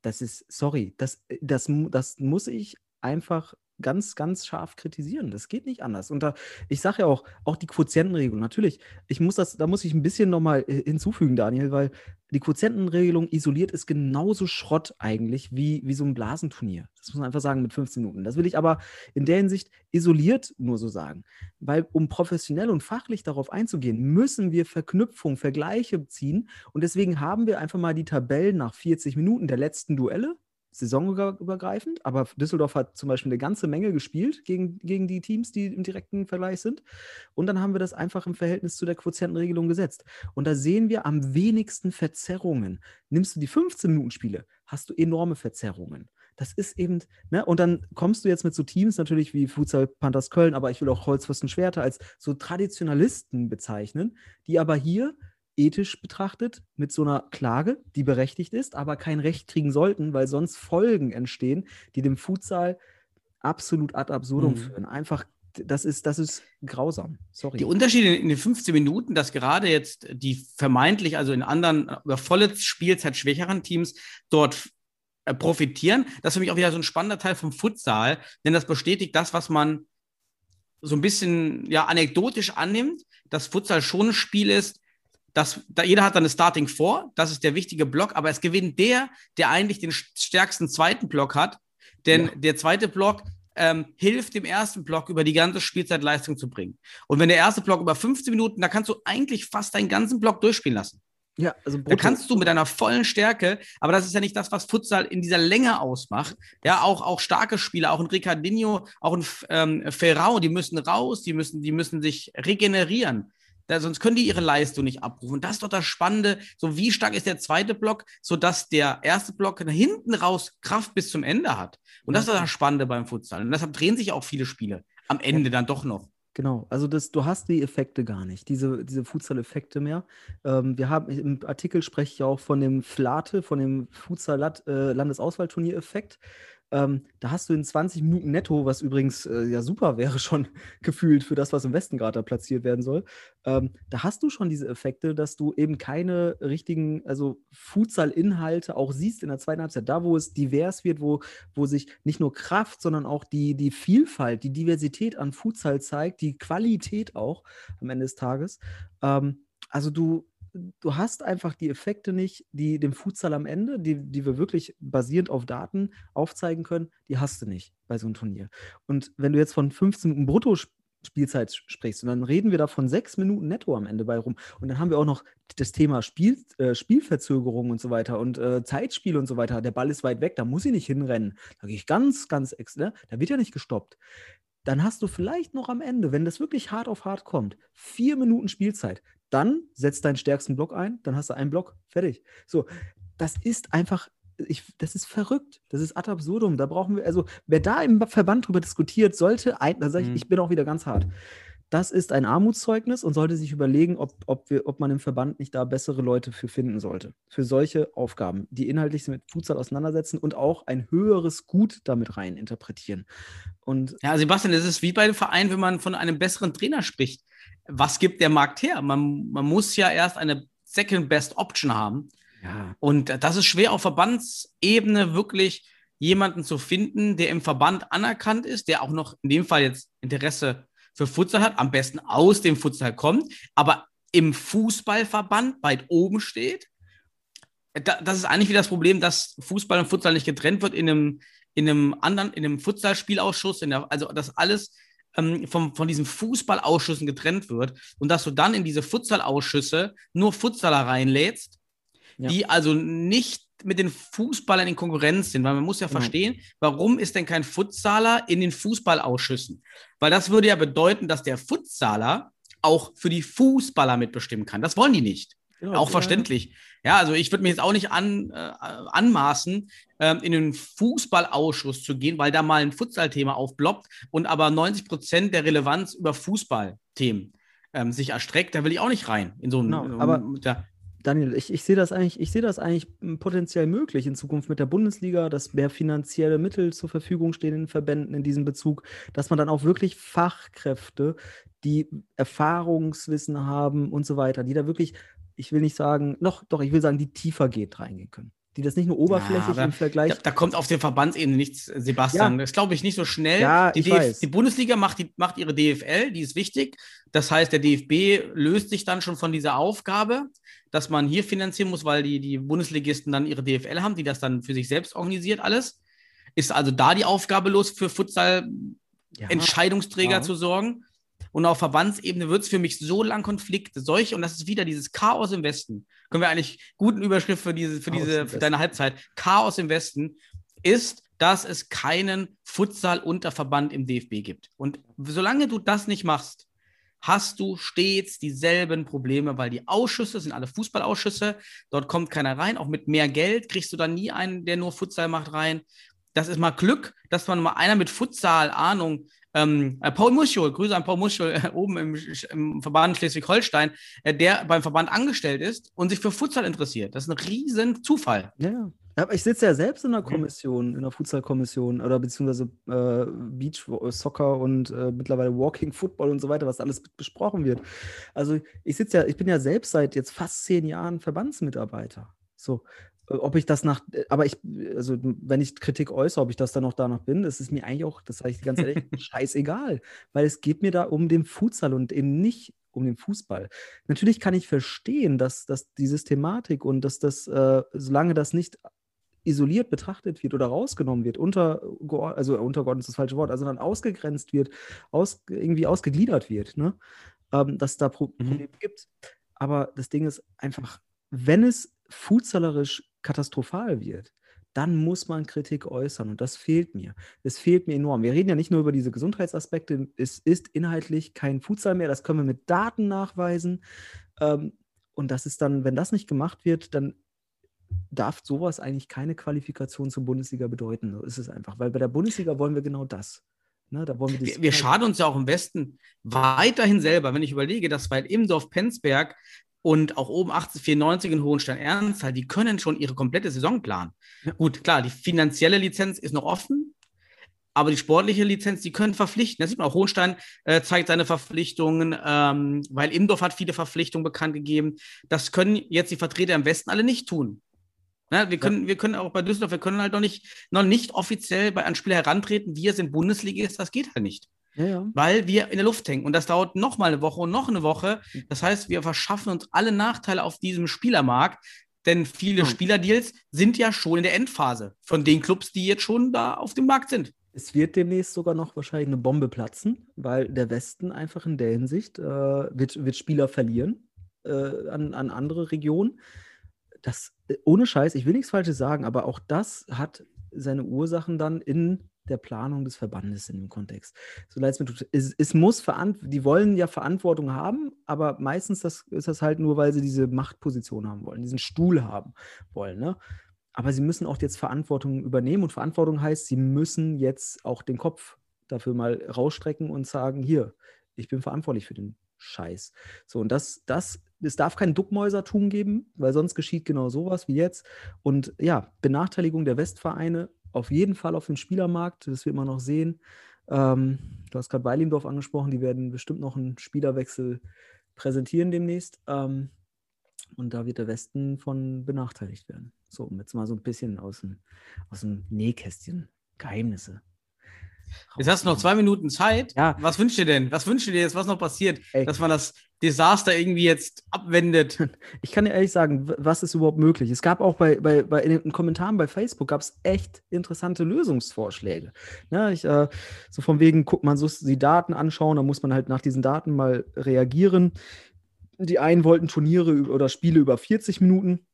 das ist, sorry, das, das, mu- das muss ich einfach ganz, ganz scharf kritisieren. Das geht nicht anders. Und da, ich sage ja auch, auch die Quotientenregelung, natürlich, ich muss das, da muss ich ein bisschen nochmal hinzufügen, Daniel, weil die Quotientenregelung isoliert ist genauso Schrott eigentlich wie, wie so ein Blasenturnier. Das muss man einfach sagen mit 15 Minuten. Das will ich aber in der Hinsicht isoliert nur so sagen. Weil um professionell und fachlich darauf einzugehen, müssen wir Verknüpfungen, Vergleiche ziehen. Und deswegen haben wir einfach mal die Tabellen nach 40 Minuten der letzten Duelle, saisonübergreifend. Aber Düsseldorf hat zum Beispiel eine ganze Menge gespielt gegen, gegen die Teams, die im direkten Vergleich sind. Und dann haben wir das einfach im Verhältnis zu der Quotientenregelung gesetzt. Und da sehen wir am wenigsten Verzerrungen. Nimmst du die 15-Minuten-Spiele, hast du enorme Verzerrungen. Das ist eben, ne, und dann kommst du jetzt mit so Teams natürlich wie Futsal Panthers Köln, aber ich will auch Holzfürsten Schwerte als so Traditionalisten bezeichnen, die aber hier ethisch betrachtet mit so einer Klage, die berechtigt ist, aber kein Recht kriegen sollten, weil sonst Folgen entstehen, die dem Futsal absolut ad absurdum Mhm. führen. Einfach, das ist, das ist grausam. Sorry. Die Unterschiede in den 15 Minuten, dass gerade jetzt die vermeintlich, also in anderen über volle Spielzeit schwächeren Teams dort äh, profitieren, das ist für mich auch wieder so ein spannender Teil vom Futsal, denn das bestätigt das, was man so ein bisschen ja anekdotisch annimmt, dass Futsal schon ein Spiel ist, dass da, jeder hat dann eine Starting Four, das ist der wichtige Block, aber es gewinnt der, der eigentlich den stärksten zweiten Block hat, denn Ja. der zweite Block ähm, hilft dem ersten Block über die ganze Spielzeit Leistung zu bringen. Und wenn der erste Block über 15 Minuten, da kannst du eigentlich fast deinen ganzen Block durchspielen lassen. ja, also Da kannst du mit deiner vollen Stärke, aber das ist ja nicht das, was Futsal in dieser Länge ausmacht. Ja, auch, auch starke Spieler, auch ein Ricardinho, auch ein ähm, Ferrao, die müssen raus, die müssen, die müssen sich regenerieren. Da, sonst können die ihre Leistung nicht abrufen. Und das ist doch das Spannende. So, wie stark ist der zweite Block, sodass der erste Block hinten raus Kraft bis zum Ende hat. Und das ist doch das Spannende beim Futsal. Und deshalb drehen sich auch viele Spiele am Ende dann doch noch. Genau, also das, du hast die Effekte gar nicht, diese, diese Futsal-Effekte mehr. Ähm, wir haben im Artikel spreche ich auch von dem Flate, von dem Futsal-Landesauswahlturnier-Effekt. Ähm, da hast du in 20 Minuten netto, was übrigens äh, ja super wäre, schon gefühlt für das, was im Westen gerade platziert werden soll. Ähm, da hast du schon diese Effekte, dass du eben keine richtigen, also Futsal-Inhalte auch siehst in der zweiten Halbzeit, da wo es divers wird, wo, wo sich nicht nur Kraft, sondern auch die, die Vielfalt, die Diversität an Futsal zeigt, die Qualität auch am Ende des Tages. Ähm, also du, du hast einfach die Effekte nicht, die dem Futsal am Ende, die, die wir wirklich basierend auf Daten aufzeigen können, die hast du nicht bei so einem Turnier. Und wenn du jetzt von 15 Minuten Brutto Spielzeit sprichst und dann reden wir da von sechs Minuten netto am Ende bei rum und dann haben wir auch noch das Thema Spiel, äh, Spielverzögerung und so weiter und äh, Zeitspiel und so weiter. Der Ball ist weit weg, da muss ich nicht hinrennen. Da gehe ich ganz, ganz ne? da wird ja nicht gestoppt. Dann hast du vielleicht noch am Ende, wenn das wirklich hart auf hart kommt, vier Minuten Spielzeit. Dann setzt deinen stärksten Block ein, dann hast du einen Block, fertig. So, das ist einfach, ich, das ist verrückt. Das ist ad absurdum. Da brauchen wir, also wer da im Verband drüber diskutiert, sollte, ein, da sage ich, Mhm. ich bin auch wieder ganz hart. Das ist ein Armutszeugnis und sollte sich überlegen, ob, ob, wir, ob man im Verband nicht da bessere Leute für finden sollte. Für solche Aufgaben, die inhaltlich mit Futsal auseinandersetzen und auch ein höheres Gut damit rein interpretieren. Und Ja, Sebastian, es ist wie bei dem Verein, wenn man von einem besseren Trainer spricht. Was gibt der Markt her? Man, man muss ja erst eine Second Best Option haben. ja, Und das ist schwer auf Verbandsebene wirklich jemanden zu finden, der im Verband anerkannt ist, der auch noch in dem Fall jetzt Interesse für Futsal hat, am besten aus dem Futsal kommt, aber im Fußballverband weit oben steht. Da, das ist eigentlich wieder das Problem, dass Fußball und Futsal nicht getrennt wird in einem, in einem anderen, in einem Futsalspielausschuss, in der, also dass alles ähm, vom, von diesen Fußballausschüssen getrennt wird und dass du dann in diese Futsalausschüsse nur Futsaler reinlädst, Ja. die also nicht mit den Fußballern in Konkurrenz sind, weil man muss ja Genau. verstehen, warum ist denn kein Futsaler in den Fußballausschüssen? Weil das würde ja bedeuten, dass der Futsaler auch für die Fußballer mitbestimmen kann. Das wollen die nicht. genau, Auch ja, verständlich. Ja, also ich würde mir jetzt auch nicht an, äh, anmaßen, ähm, in den Fußballausschuss zu gehen, weil da mal ein Futsal-Thema aufploppt und aber 90 Prozent der Relevanz über Fußballthemen ähm, sich erstreckt. Da will ich auch nicht rein. In so einem, Genau, aber- ja, Daniel, ich, ich sehe das eigentlich, ich sehe das eigentlich m, potenziell möglich in Zukunft mit der Bundesliga, dass mehr finanzielle Mittel zur Verfügung stehen in den Verbänden in diesem Bezug, dass man dann auch wirklich Fachkräfte, die Erfahrungswissen haben und so weiter, die da wirklich, ich will nicht sagen, noch, doch, ich will sagen, die tiefer geht reingehen können. Die das nicht nur oberflächlich Ja, im Vergleich. Da, da kommt auf der Verbandsebene nichts, Sebastian. Ja. Das glaube ich nicht so schnell. Ja, die, weiß. die Bundesliga macht, die, macht ihre DFL, die ist wichtig. Das heißt, der DFB löst sich dann schon von dieser Aufgabe, dass man hier finanzieren muss, weil die, die Bundesligisten dann ihre DFL haben, die das dann für sich selbst organisiert alles. Ist also da die Aufgabe los, für Futsal Ja, Entscheidungsträger ja. zu sorgen. Und auf Verbandsebene wird es für mich so lang Konflikte, solche, und das ist wieder dieses Chaos im Westen. Können wir eigentlich guten Überschrift für diese, für Chaos diese, für deine Halbzeit. Chaos im Westen ist, dass es keinen Futsal-Unterverband im DFB gibt. Und solange du das nicht machst, hast du stets dieselben Probleme, weil die Ausschüsse sind alle Fußballausschüsse. Dort kommt keiner rein. Auch mit mehr Geld kriegst du dann nie einen, der nur Futsal macht, rein. Das ist mal Glück, dass man mal einer mit Futsal-Ahnung ähm, äh, Paul Muschel, Grüße an Paul Muschel äh, oben im, im Verband Schleswig-Holstein, äh, der beim Verband angestellt ist und sich für Futsal interessiert. Das ist ein riesen Zufall. Ja. Aber ich sitze ja selbst in Mhm. einer Kommission, in einer Futsal-Kommission oder beziehungsweise äh, Beach Soccer und äh, mittlerweile Walking Football und so weiter, was alles besprochen wird. Also ich sitze ja, ich bin ja selbst seit jetzt fast zehn Jahren Verbandsmitarbeiter. So, äh, ob ich das nach, aber ich, also wenn ich Kritik äußere, ob ich das dann noch danach bin, das ist mir eigentlich auch, das sage ich ganz ehrlich, scheißegal. Weil es geht mir da um den Futsal und eben nicht um den Fußball. Natürlich kann ich verstehen, dass, dass die Systematik und dass das, äh, solange das nicht isoliert betrachtet wird oder rausgenommen wird, unter, also untergeordnet ist das falsche Wort, also dann ausgegrenzt wird, aus, irgendwie ausgegliedert wird, ne? ähm, dass da Mhm. Probleme gibt. Aber das Ding ist einfach, wenn es fußballerisch katastrophal wird, dann muss man Kritik äußern und das fehlt mir. Es fehlt mir enorm. Wir reden ja nicht nur über diese Gesundheitsaspekte, es ist inhaltlich kein Futsal mehr, das können wir mit Daten nachweisen. Ähm, und das ist dann, wenn das nicht gemacht wird, dann darf sowas eigentlich keine Qualifikation zur Bundesliga bedeuten. So ist es einfach. Weil bei der Bundesliga wollen wir genau das. Ne, da wollen wir, Wir, wir schaden uns ja auch im Westen weiterhin selber, wenn ich überlege, dass bei Imdorf, Penzberg und auch oben 1894 in Hohenstein-Ernstthal, die können schon ihre komplette Saison planen. Ja. Gut, klar, die finanzielle Lizenz ist noch offen, aber die sportliche Lizenz, die können verpflichten. Das sieht man auch. Hohenstein äh, zeigt seine Verpflichtungen, ähm, weil Imdorf hat viele Verpflichtungen bekannt gegeben. Das können jetzt die Vertreter im Westen alle nicht tun. Ne, wir, können, wir können auch bei Düsseldorf, wir können halt noch nicht, noch nicht offiziell bei einem Spieler herantreten, wir sind Bundesligist, das geht halt nicht ja, ja. weil wir in der Luft hängen. Und das dauert noch mal eine Woche und noch eine Woche. Das heißt, wir verschaffen uns alle Nachteile auf diesem Spielermarkt, denn viele Hm. Spielerdeals sind ja schon in der Endphase von den Clubs, die jetzt schon da auf dem Markt sind. Es wird demnächst sogar noch wahrscheinlich eine Bombe platzen, weil der Westen einfach in der Hinsicht äh, wird, wird Spieler verlieren äh, an, an andere Regionen. Das, äh, ohne Scheiß, ich will nichts Falsches sagen, aber auch das hat seine Ursachen dann in der Planung des Verbandes in dem Kontext. So leid es mir tut. Es, es muss verant die wollen ja Verantwortung haben, aber meistens das, ist das halt nur, weil sie diese Machtposition haben wollen, diesen Stuhl haben wollen. Ne? Aber sie müssen auch jetzt Verantwortung übernehmen und Verantwortung heißt, sie müssen jetzt auch den Kopf dafür mal rausstrecken und sagen, hier, ich bin verantwortlich für den Scheiß. So, und das, das, es darf kein Duckmäusertum geben, weil sonst geschieht genau sowas wie jetzt. Und ja, Benachteiligung der Westvereine auf jeden Fall auf dem Spielermarkt, das wird man noch sehen. Ähm, du hast gerade Weilimdorf angesprochen, die werden bestimmt noch einen Spielerwechsel präsentieren demnächst. Ähm, und da wird der Westen von benachteiligt werden. So, um jetzt mal so ein bisschen aus dem, aus dem Nähkästchen Geheimnisse. Jetzt hast du noch zwei Minuten Zeit. Ja. Was wünschst du denn? Was wünschst du dir jetzt, was noch passiert, Ey. dass man das Desaster irgendwie jetzt abwendet? Ich kann dir ehrlich sagen, was ist überhaupt möglich? Es gab auch bei, bei, bei in den Kommentaren bei Facebook gab es echt interessante Lösungsvorschläge. Ne, ich, äh, so von wegen, guckt man so die Daten anschauen, da muss man halt nach diesen Daten mal reagieren. Die einen wollten Turniere oder Spiele über 40 Minuten.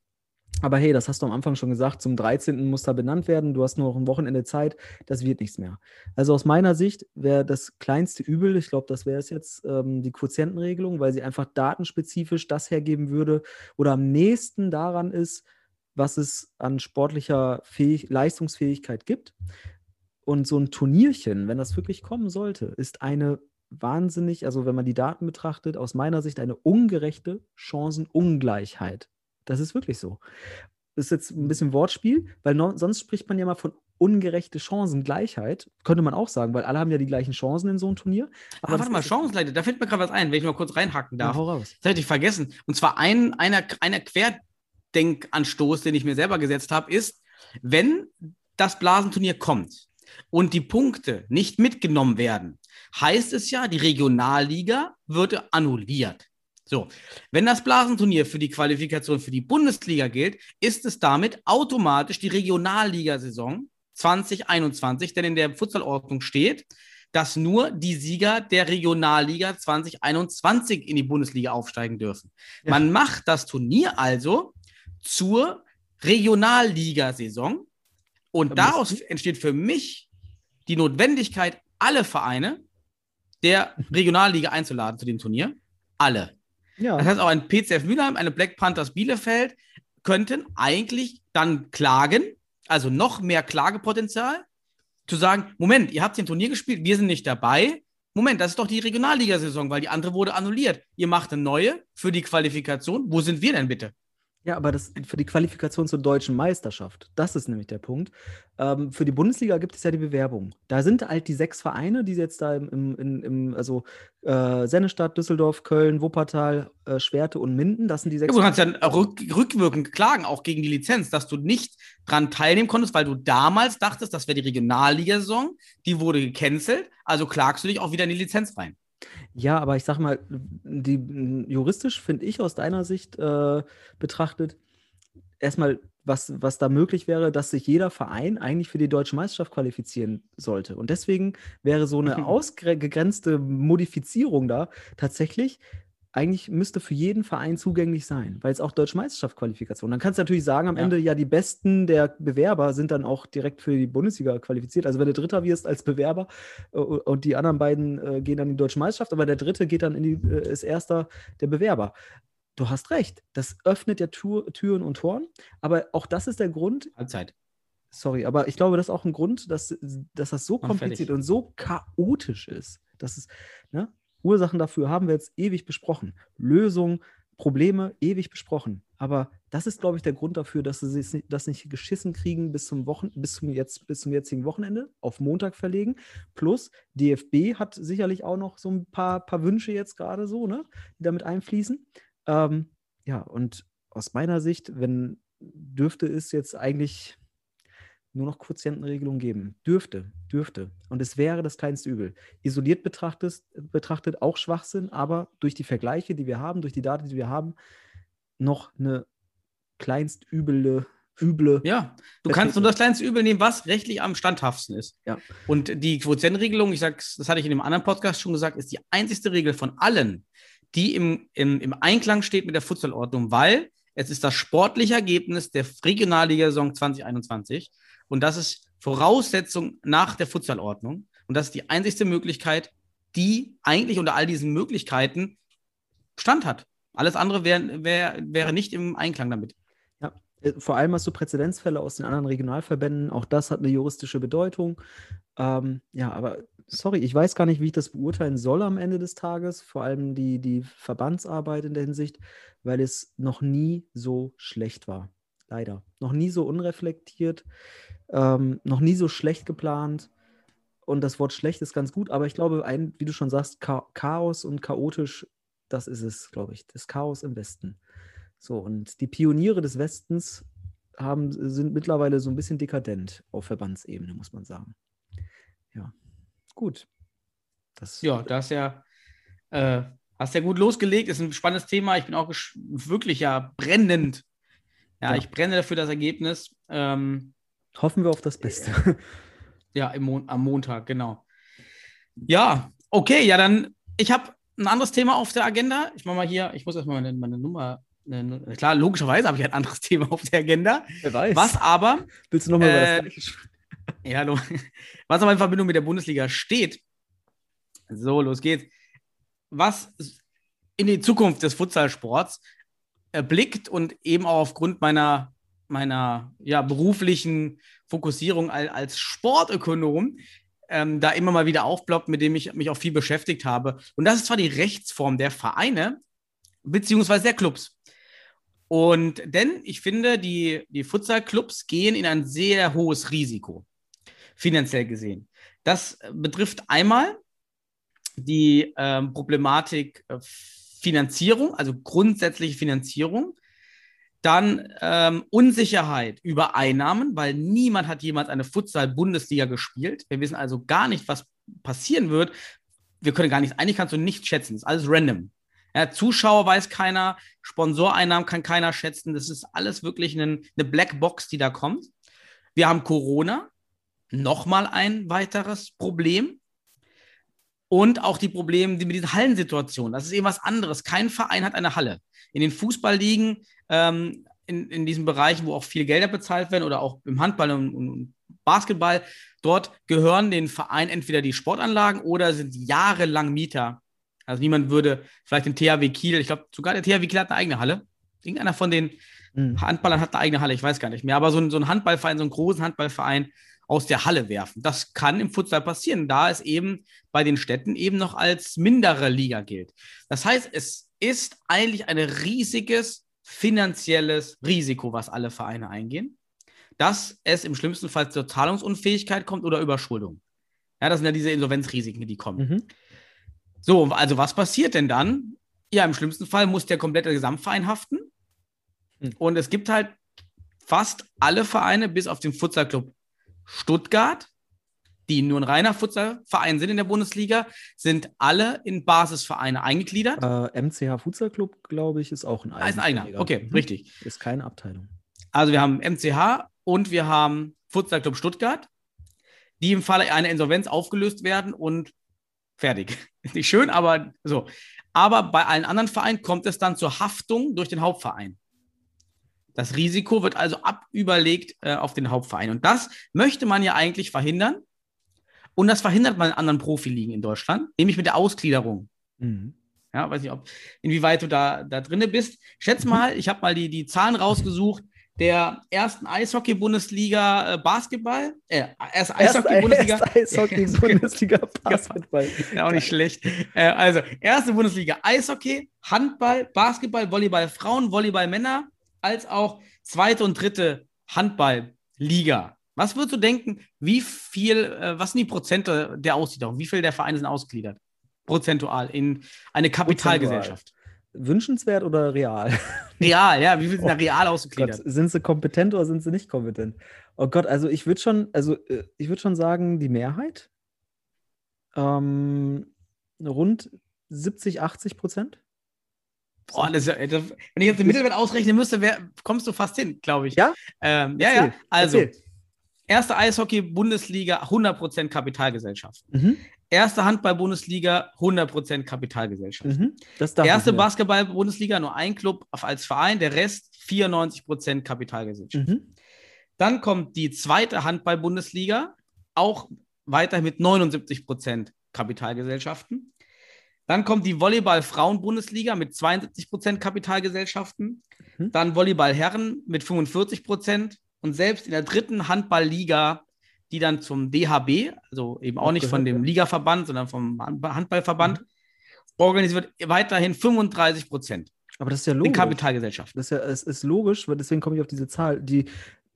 Aber hey, das hast du am Anfang schon gesagt, zum 13. muss da benannt werden. Du hast nur noch ein Wochenende Zeit. Das wird nichts mehr. Also aus meiner Sicht wäre das kleinste Übel, ich glaube, das wäre es jetzt, ähm, die Quotientenregelung, weil sie einfach datenspezifisch das hergeben würde oder am nächsten daran ist, was es an sportlicher Fähig Leistungsfähigkeit gibt. Und so ein Turnierchen, wenn das wirklich kommen sollte, ist eine wahnsinnig, also wenn man die Daten betrachtet, aus meiner Sicht eine ungerechte Chancenungleichheit. Das ist wirklich so. Das ist jetzt ein bisschen Wortspiel, weil no, sonst spricht man ja mal von ungerechte Chancengleichheit. Könnte man auch sagen, weil alle haben ja die gleichen Chancen in so einem Turnier. Aber das warte mal, Chancenleiter, da fällt mir gerade was ein, wenn ich mal kurz reinhacken Ja, darf. hau raus. Das hätte ich vergessen. Und zwar ein, einer, einer quer Denkanstoß, den ich mir selber gesetzt habe, ist, wenn das Blasenturnier kommt und die Punkte nicht mitgenommen werden, heißt es ja, die Regionalliga würde annulliert. So, wenn das Blasenturnier für die Qualifikation für die Bundesliga gilt, ist es damit automatisch die Regionalligasaison 2021, denn in der Futsalordnung steht, dass nur die Sieger der Regionalliga 2021 in die Bundesliga aufsteigen dürfen. Ja. Man macht das Turnier also zur Regionalligasaison und daraus entsteht für mich die Notwendigkeit, alle Vereine der Regionalliga einzuladen zu dem Turnier. Alle. Ja. Das heißt, auch ein PCF Mülheim, eine Black Panthers Bielefeld könnten eigentlich dann klagen, also noch mehr Klagepotenzial, zu sagen, Moment, ihr habt ein Turnier gespielt, wir sind nicht dabei. Moment, das ist doch die Regionalligasaison, weil die andere wurde annulliert. Ihr macht eine neue für die Qualifikation. Wo sind wir denn bitte? Ja, aber das für die Qualifikation zur deutschen Meisterschaft, das ist nämlich der Punkt. Ähm, für die Bundesliga gibt es ja die Bewerbung. Da sind halt die sechs Vereine, die jetzt da im, im, im also äh, Sennestadt, Düsseldorf, Köln, Wuppertal, äh, Schwerte und Minden. Das sind die sechs. Ja, du kannst ja rück, rückwirkend klagen, auch gegen die Lizenz, dass du nicht dran teilnehmen konntest, weil du damals dachtest, das wäre die Regionalligasaison, die wurde gecancelt, also klagst du dich auch wieder in die Lizenz rein. Ja, aber ich sag mal, die, juristisch finde ich aus deiner Sicht äh, betrachtet, erstmal, was, was da möglich wäre, dass sich jeder Verein eigentlich für die deutsche Meisterschaft qualifizieren sollte. Und deswegen wäre so eine ausgegrenzte Modifizierung da tatsächlich eigentlich müsste für jeden Verein zugänglich sein, weil es auch Deutsche Meisterschaftsqualifikation. Dann kannst du natürlich sagen, am ja. Ende ja die besten der Bewerber sind dann auch direkt für die Bundesliga qualifiziert. Also wenn du Dritter wirst als Bewerber äh, und die anderen beiden äh, gehen dann in die Deutsche Meisterschaft, aber der Dritte geht dann in die, äh, ist Erster der Bewerber. Du hast recht, das öffnet ja Tür, Türen und Toren, aber auch das ist der Grund. Allzeit. Sorry, aber ich glaube, das ist auch ein Grund, dass, dass das so kompliziert und so chaotisch ist. Dass es, ne? Ursachen dafür haben wir jetzt ewig besprochen. Lösungen, Probleme ewig besprochen. Aber das ist, glaube ich, der Grund dafür, dass sie das nicht geschissen kriegen bis zum, Wochen, bis zum, jetzt, bis zum jetzigen Wochenende, auf Montag verlegen. Plus, DFB hat sicherlich auch noch so ein paar, paar Wünsche jetzt gerade so, ne, die damit einfließen. Ähm, ja, und aus meiner Sicht, wenn dürfte es jetzt eigentlich nur noch Quotientenregelung geben. Dürfte, dürfte. Und es wäre das kleinste Übel. Isoliert betrachtet, betrachtet auch Schwachsinn, aber durch die Vergleiche, die wir haben, durch die Daten, die wir haben, noch eine kleinst üble, üble. Ja, du kannst nur das kleinste Übel nehmen, was rechtlich am standhaftsten ist. Ja. Und die Quotientenregelung, ich sag's, das hatte ich in dem anderen Podcast schon gesagt, ist die einzigste Regel von allen, die im, im, im Einklang steht mit der Futsalordnung, weil es ist das sportliche Ergebnis der Regionalliga-Saison 2021 und das ist Voraussetzung nach der Futsalordnung. Und das ist die einzigste Möglichkeit, die eigentlich unter all diesen Möglichkeiten Stand hat. Alles andere wär, wär, wäre nicht im Einklang damit. Ja, äh, vor allem hast du Präzedenzfälle aus den anderen Regionalverbänden. Auch das hat eine juristische Bedeutung. Ähm, ja, aber sorry, ich weiß gar nicht, wie ich das beurteilen soll am Ende des Tages. Vor allem die, die Verbandsarbeit in der Hinsicht, weil es noch nie so schlecht war. Leider. Noch nie so unreflektiert. Ähm, noch nie so schlecht geplant. Und das Wort schlecht ist ganz gut, aber ich glaube, ein, wie du schon sagst, Chaos und chaotisch, das ist es, glaube ich. Das Chaos im Westen. So, und die Pioniere des Westens haben, sind mittlerweile so ein bisschen dekadent auf Verbandsebene, muss man sagen. Ja, gut. Das ja, da hast ja, äh, hast ja gut losgelegt. Ist ein spannendes Thema. Ich bin auch wirklich ja brennend. Ja, ja, ich brenne dafür das Ergebnis. Ähm, Hoffen wir auf das Beste. Ja, Mo am Montag, genau. Ja, okay, ja, dann, ich habe ein anderes Thema auf der Agenda. Ich mache mal hier, ich muss erstmal meine, meine Nummer. Eine, klar, logischerweise habe ich ein anderes Thema auf der Agenda. Wer weiß. Was aber. Willst du nochmal äh, über das Ja, hallo. Was aber in Verbindung mit der Bundesliga steht. So, los geht's. Was in die Zukunft des Futsalsports erblickt und eben auch aufgrund meiner meiner ja, beruflichen Fokussierung als, Sportökonom ähm, da immer mal wieder aufploppt, mit dem ich mich auch viel beschäftigt habe. Und das ist zwar die Rechtsform der Vereine beziehungsweise der Clubs. Und denn ich finde, die, die Futsal-Clubs gehen in ein sehr hohes Risiko, finanziell gesehen. Das betrifft einmal die ähm, Problematik äh, Finanzierung, also grundsätzliche Finanzierung. Dann ähm, Unsicherheit über Einnahmen, weil niemand hat jemals eine Futsal-Bundesliga gespielt. Wir wissen also gar nicht, was passieren wird. Wir können gar nicht, eigentlich kannst du nicht schätzen. Das ist alles random. Ja, Zuschauer weiß keiner, Sponsoreinnahmen kann keiner schätzen. Das ist alles wirklich eine, eine Blackbox, die da kommt. Wir haben Corona, nochmal ein weiteres Problem. Und auch die Probleme die mit dieser Hallensituation. Das ist eben was anderes. Kein Verein hat eine Halle. In den Fußballligen, ähm, in, in diesen Bereichen, wo auch viel Gelder bezahlt werden oder auch im Handball und, und Basketball, dort gehören den Verein entweder die Sportanlagen oder sind jahrelang Mieter. Also niemand würde vielleicht den THW Kiel, ich glaube sogar der THW Kiel hat eine eigene Halle. Irgendeiner von den mhm. Handballern hat eine eigene Halle, ich weiß gar nicht mehr. Aber so ein, so ein Handballverein, so einen großen Handballverein, aus der Halle werfen. Das kann im Futsal passieren, da es eben bei den Städten eben noch als mindere Liga gilt. Das heißt, es ist eigentlich ein riesiges finanzielles Risiko, was alle Vereine eingehen, dass es im schlimmsten Fall zur Zahlungsunfähigkeit kommt oder Überschuldung. Ja, das sind ja diese Insolvenzrisiken, die kommen. Mhm. So, also was passiert denn dann? Ja, im schlimmsten Fall muss der komplette Gesamtverein haften. Mhm. Und es gibt halt fast alle Vereine, bis auf den Futsalclub Stuttgart, die nur ein reiner Futsalverein sind in der Bundesliga, sind alle in Basisvereine eingegliedert. Äh, MCH Futsal Club, glaube ich, ist auch ein eigener. Ah, ist ein eigener, okay, mhm. richtig. Ist keine Abteilung. Also wir haben MCH und wir haben Futsal Club Stuttgart, die im Falle einer Insolvenz aufgelöst werden und fertig. Ist nicht schön, aber so. Aber bei allen anderen Vereinen kommt es dann zur Haftung durch den Hauptverein. Das Risiko wird also abüberlegt äh, auf den Hauptverein. Und das möchte man ja eigentlich verhindern. Und das verhindert man in anderen Profiligen in Deutschland, nämlich mit der Ausgliederung. Mhm. Ja, weiß nicht, ob, inwieweit du da, da drinne bist. Schätz mal, ich habe mal die, die Zahlen rausgesucht der ersten Eishockey-Bundesliga äh, Basketball. Äh, erst Eishockey-Bundesliga. Eishockey-Bundesliga Basketball. ja, auch nicht schlecht. Äh, also, erste Bundesliga Eishockey, Handball, Basketball, Volleyball Frauen, Volleyball Männer, als auch zweite und dritte Handballliga. Was würdest du denken, wie viel, äh, was sind die Prozente der Ausgliederung? Wie viel der Vereine sind ausgegliedert? Prozentual in eine Kapitalgesellschaft. Wünschenswert oder real? Real, ja. Wie viel sind oh, da real ausgegliedert? Gott, sind sie kompetent oder sind sie nicht kompetent? Oh Gott, also ich würde schon, also äh, ich würde schon sagen, die Mehrheit. Ähm, rund 70, 80 Prozent. Boah, das, das, wenn ich jetzt den Mittelwert ausrechnen müsste, wär, kommst du fast hin, glaube ich. Ja? Ähm, ja, ja. Also, Erzähl. erste Eishockey-Bundesliga 100% Kapitalgesellschaft. Mhm. Erste Handball-Bundesliga 100% Kapitalgesellschaft. Mhm. erste Basketball-Bundesliga nur ein Club als Verein, der Rest 94% Kapitalgesellschaft. Mhm. Dann kommt die zweite Handball-Bundesliga, auch weiter mit 79% Kapitalgesellschaften. Dann kommt die Volleyball-Frauen-Bundesliga mit 72 Prozent Kapitalgesellschaften. Mhm. Dann Volleyball-Herren mit 45 Prozent. Und selbst in der dritten Handballliga, die dann zum DHB, also eben auch nicht von dem Ligaverband, sondern vom Handballverband, mhm. organisiert wird, weiterhin 35 Prozent. Aber das ist ja logisch. In Kapitalgesellschaft. Das ist ja, es ist logisch, weil deswegen komme ich auf diese Zahl. Die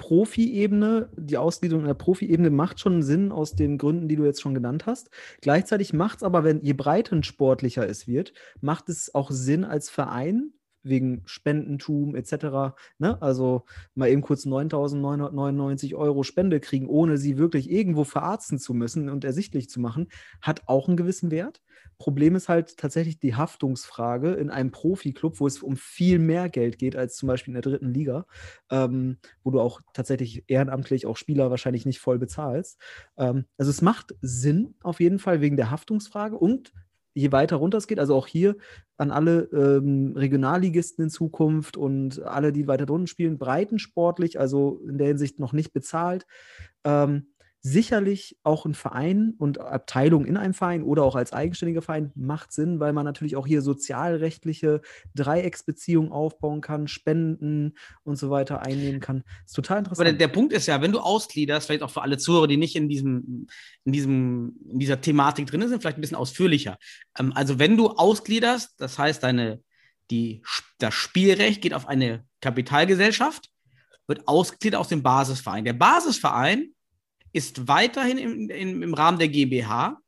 Profi-Ebene, die Ausgliederung in der Profi-Ebene macht schon Sinn aus den Gründen, die du jetzt schon genannt hast. Gleichzeitig macht es aber, wenn je breitensportlicher es wird, macht es auch Sinn als Verein, wegen Spendentum etc. Ne? Also mal eben kurz 9.999 Euro Spende kriegen, ohne sie wirklich irgendwo verarzten zu müssen und ersichtlich zu machen, hat auch einen gewissen Wert. Problem ist halt tatsächlich die Haftungsfrage in einem Profiklub, wo es um viel mehr Geld geht als zum Beispiel in der dritten Liga, ähm, wo du auch tatsächlich ehrenamtlich auch Spieler wahrscheinlich nicht voll bezahlst. Ähm, also es macht Sinn auf jeden Fall wegen der Haftungsfrage und je weiter runter es geht, also auch hier an alle ähm, Regionalligisten in Zukunft und alle, die weiter drunten spielen, breitensportlich, also in der Hinsicht noch nicht bezahlt. Ähm, sicherlich auch ein Verein und Abteilung in einem Verein oder auch als eigenständiger Verein macht Sinn, weil man natürlich auch hier sozialrechtliche Dreiecksbeziehungen aufbauen kann, Spenden und so weiter einnehmen kann. Das ist total interessant. Aber der, der, Punkt ist ja, wenn du ausgliederst, vielleicht auch für alle Zuhörer, die nicht in diesem, in diesem, in dieser Thematik drin sind, vielleicht ein bisschen ausführlicher. Ähm, also wenn du ausgliederst, das heißt, deine, die, das Spielrecht geht auf eine Kapitalgesellschaft, wird ausgegliedert aus dem Basisverein. Der Basisverein ist weiterhin im, im, im Rahmen der GmbH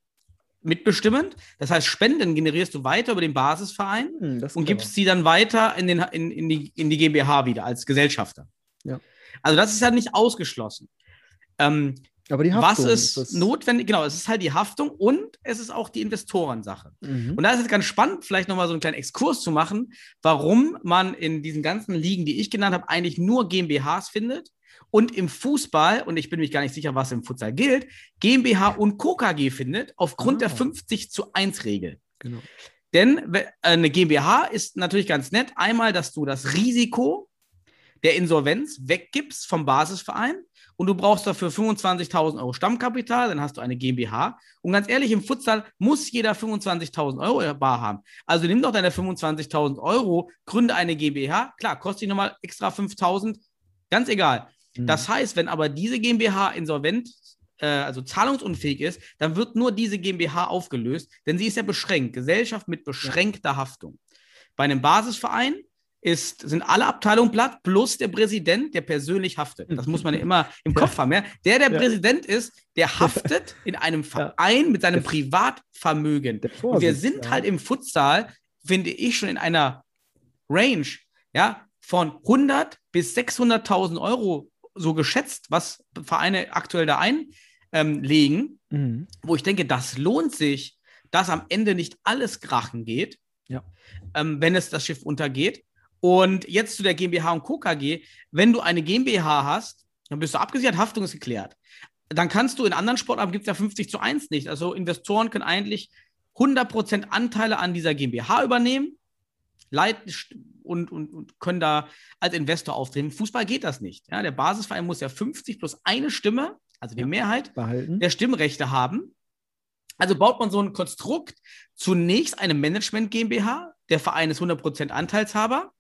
mitbestimmend. Das heißt, Spenden generierst du weiter über den Basisverein Hm, ist und gibst sie dann weiter in, den, in, in, die, in die GmbH wieder als Gesellschafter. Ja. Also das ist ja nicht ausgeschlossen. Ähm, Aber die was Haftung, ist das- notwendig? Genau, es ist halt die Haftung und es ist auch die Investorensache. Mhm. Und da ist es ganz spannend, vielleicht nochmal so einen kleinen Exkurs zu machen, warum man in diesen ganzen Ligen, die ich genannt habe, eigentlich nur GmbHs findet und im Fußball, und ich bin mir gar nicht sicher, was im Futsal gilt, GmbH und KKG findet, aufgrund Ah. der 50 zu 1 Regel. Genau. Denn äh, eine GmbH ist natürlich ganz nett. Einmal, dass du das Risiko der Insolvenz weggibst vom Basisverein und du brauchst dafür 25.000 Euro Stammkapital, dann hast du eine GmbH. Und ganz ehrlich, im Futsal muss jeder 25.000 Euro Bar haben. Also nimm doch deine 25.000 Euro, gründe eine GmbH. Klar, kostet dich nochmal extra 5.000, ganz egal. Mhm. Das heißt, wenn aber diese GmbH insolvent, äh, also zahlungsunfähig ist, dann wird nur diese GmbH aufgelöst, denn sie ist ja beschränkt. Gesellschaft mit beschränkter Haftung. Bei einem Basisverein ist, sind alle Abteilungen platt, plus der Präsident, der persönlich haftet. Das muss man ja immer im Kopf haben. Ja? Der, der Ja. Präsident ist, der haftet in einem Verein mit seinem Privatvermögen. Und wir sind ja. halt im Futsal, finde ich, schon in einer Range, ja, von 100 bis 600.000 Euro so geschätzt, was Vereine aktuell da einlegen, Mhm. wo ich denke, das lohnt sich, dass am Ende nicht alles krachen geht, Ja. ähm, wenn es das Schiff untergeht. Und jetzt zu der GmbH und Co. KG. Wenn du eine GmbH hast, dann bist du abgesichert, Haftung ist geklärt. Dann kannst du in anderen Sportarten gibt es ja 50 zu 1 nicht. Also Investoren können eigentlich 100% Anteile an dieser GmbH übernehmen leiten und, und, und können da als Investor auftreten. Im Fußball geht das nicht. Ja, der Basisverein muss ja 50 plus eine Stimme, also die Ja. Mehrheit behalten. der Stimmrechte haben. Also baut man so ein Konstrukt, zunächst eine Management GmbH, der Verein ist 100% Anteilshaber.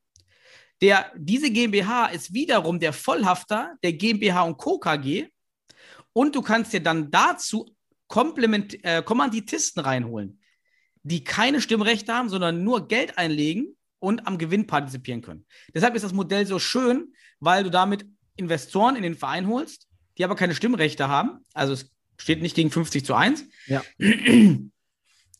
Der, diese GmbH ist wiederum der Vollhafter der GmbH und Co. KG. Und du kannst dir dann dazu Komplement, äh, Kommanditisten reinholen, die keine Stimmrechte haben, sondern nur Geld einlegen und am Gewinn partizipieren können. Deshalb ist das Modell so schön, weil du damit Investoren in den Verein holst, die aber keine Stimmrechte haben. Also es steht nicht gegen 50 zu 1. Ja.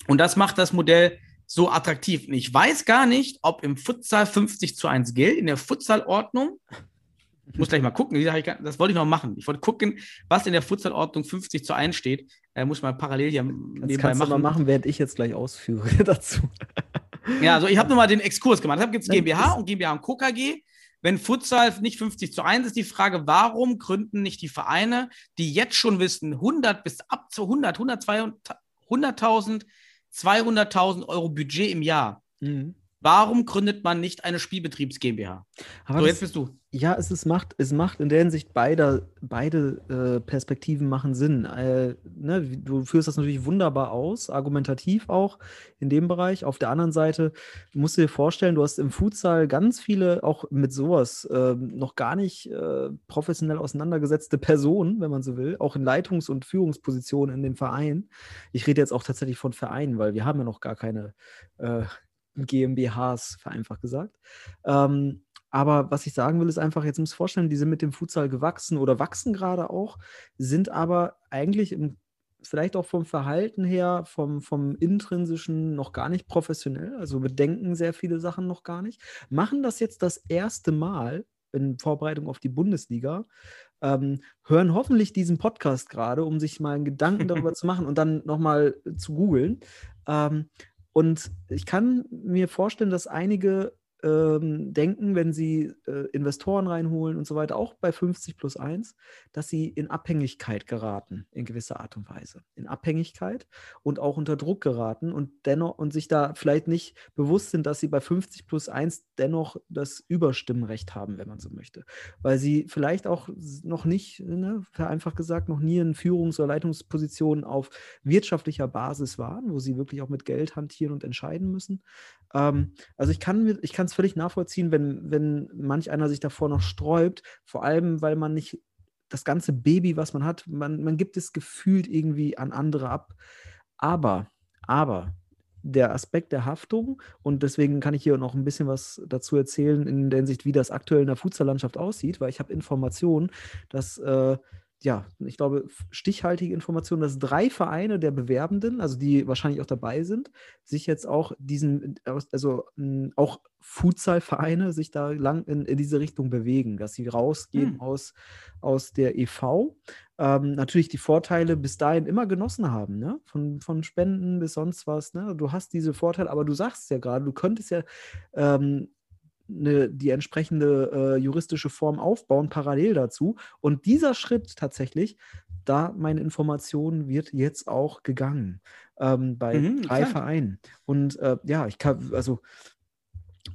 Und das macht das Modell so attraktiv. Und ich weiß gar nicht, ob im Futsal 50 zu 1 gilt, in der Futsalordnung. Ich muss gleich mal gucken, das wollte ich noch machen. Ich wollte gucken, was in der Futsalordnung 50 zu 1 steht. Äh, muss ich mal parallel hier Das nebenbei kannst du mal machen. machen, während ich jetzt gleich ausführe dazu. Ja, also ich habe nur mal den Exkurs gemacht. Deshalb gibt es GmbH und GmbH und Co. KG. Wenn Futsal nicht 50 zu 1 ist, die Frage, warum gründen nicht die Vereine, die jetzt schon wissen, 100 bis ab zu 100, 100, 200 100.000, 200.000 Euro Budget im Jahr. Mhm. Warum gründet man nicht eine Spielbetriebs GmbH? Aber so, das- jetzt bist du. Ja, es, ist, macht, es macht in der Hinsicht beide, beide äh, Perspektiven machen Sinn. Äh, ne, du führst das natürlich wunderbar aus, argumentativ auch in dem Bereich. Auf der anderen Seite musst du dir vorstellen, du hast im Futsal ganz viele, auch mit sowas, äh, noch gar nicht äh, professionell auseinandergesetzte Personen, wenn man so will, auch in Leitungs- und Führungspositionen in den Vereinen. Ich rede jetzt auch tatsächlich von Vereinen, weil wir haben ja noch gar keine äh, GmbHs, vereinfacht gesagt. Ähm, aber was ich sagen will, ist einfach, jetzt muss ich vorstellen, die sind mit dem Futsal gewachsen oder wachsen gerade auch, sind aber eigentlich im, vielleicht auch vom Verhalten her, vom, vom intrinsischen noch gar nicht professionell, also bedenken sehr viele Sachen noch gar nicht, machen das jetzt das erste Mal in Vorbereitung auf die Bundesliga, ähm, hören hoffentlich diesen Podcast gerade, um sich mal einen Gedanken darüber zu machen und dann nochmal zu googeln. Ähm, und ich kann mir vorstellen, dass einige ähm, denken, wenn sie äh, Investoren reinholen und so weiter, auch bei 50 plus 1, dass sie in Abhängigkeit geraten, in gewisser Art und Weise. In Abhängigkeit und auch unter Druck geraten und dennoch und sich da vielleicht nicht bewusst sind, dass sie bei 50 plus 1 dennoch das Überstimmenrecht haben, wenn man so möchte. Weil sie vielleicht auch noch nicht, ne, vereinfacht gesagt, noch nie in Führungs- oder Leitungspositionen auf wirtschaftlicher Basis waren, wo sie wirklich auch mit Geld hantieren und entscheiden müssen. Ähm, also ich kann kann völlig nachvollziehen, wenn, wenn manch einer sich davor noch sträubt, vor allem, weil man nicht das ganze Baby, was man hat, man, man gibt es gefühlt irgendwie an andere ab. Aber, aber der Aspekt der Haftung, und deswegen kann ich hier noch ein bisschen was dazu erzählen, in der Hinsicht, wie das aktuell in der Futsallandschaft aussieht, weil ich habe Informationen, dass äh, ja, ich glaube, stichhaltige Informationen, dass drei Vereine der Bewerbenden, also die wahrscheinlich auch dabei sind, sich jetzt auch diesen, also mh, auch Futsal-Vereine sich da lang in, in, diese Richtung bewegen, dass sie rausgehen hm. aus, aus der EV. Ähm, natürlich die Vorteile bis dahin immer genossen haben, ne? von, von Spenden bis sonst was. Ne? Du hast diese Vorteile, aber du sagst ja gerade, du könntest ja ähm, eine, die entsprechende äh, juristische Form aufbauen, parallel dazu. Und dieser Schritt tatsächlich, da meine Information wird jetzt auch gegangen ähm, bei mhm, drei klar. Vereinen. Und äh, ja, ich kann, also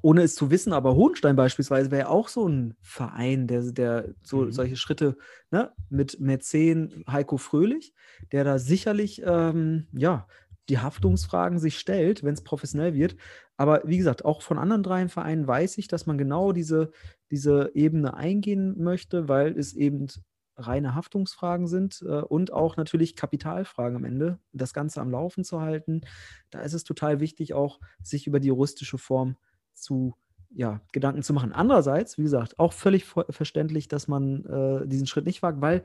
ohne es zu wissen, aber Hohenstein beispielsweise wäre auch so ein Verein, der, der so mhm. solche Schritte ne, mit Mäzen Heiko Fröhlich, der da sicherlich ähm, ja, die Haftungsfragen sich stellt, wenn es professionell wird. Aber wie gesagt, auch von anderen drei Vereinen weiß ich, dass man genau diese, diese Ebene eingehen möchte, weil es eben reine Haftungsfragen sind äh, und auch natürlich Kapitalfragen am Ende, das Ganze am Laufen zu halten. Da ist es total wichtig, auch sich über die juristische Form zu ja, Gedanken zu machen. Andererseits, wie gesagt, auch völlig verständlich, dass man äh, diesen Schritt nicht wagt, weil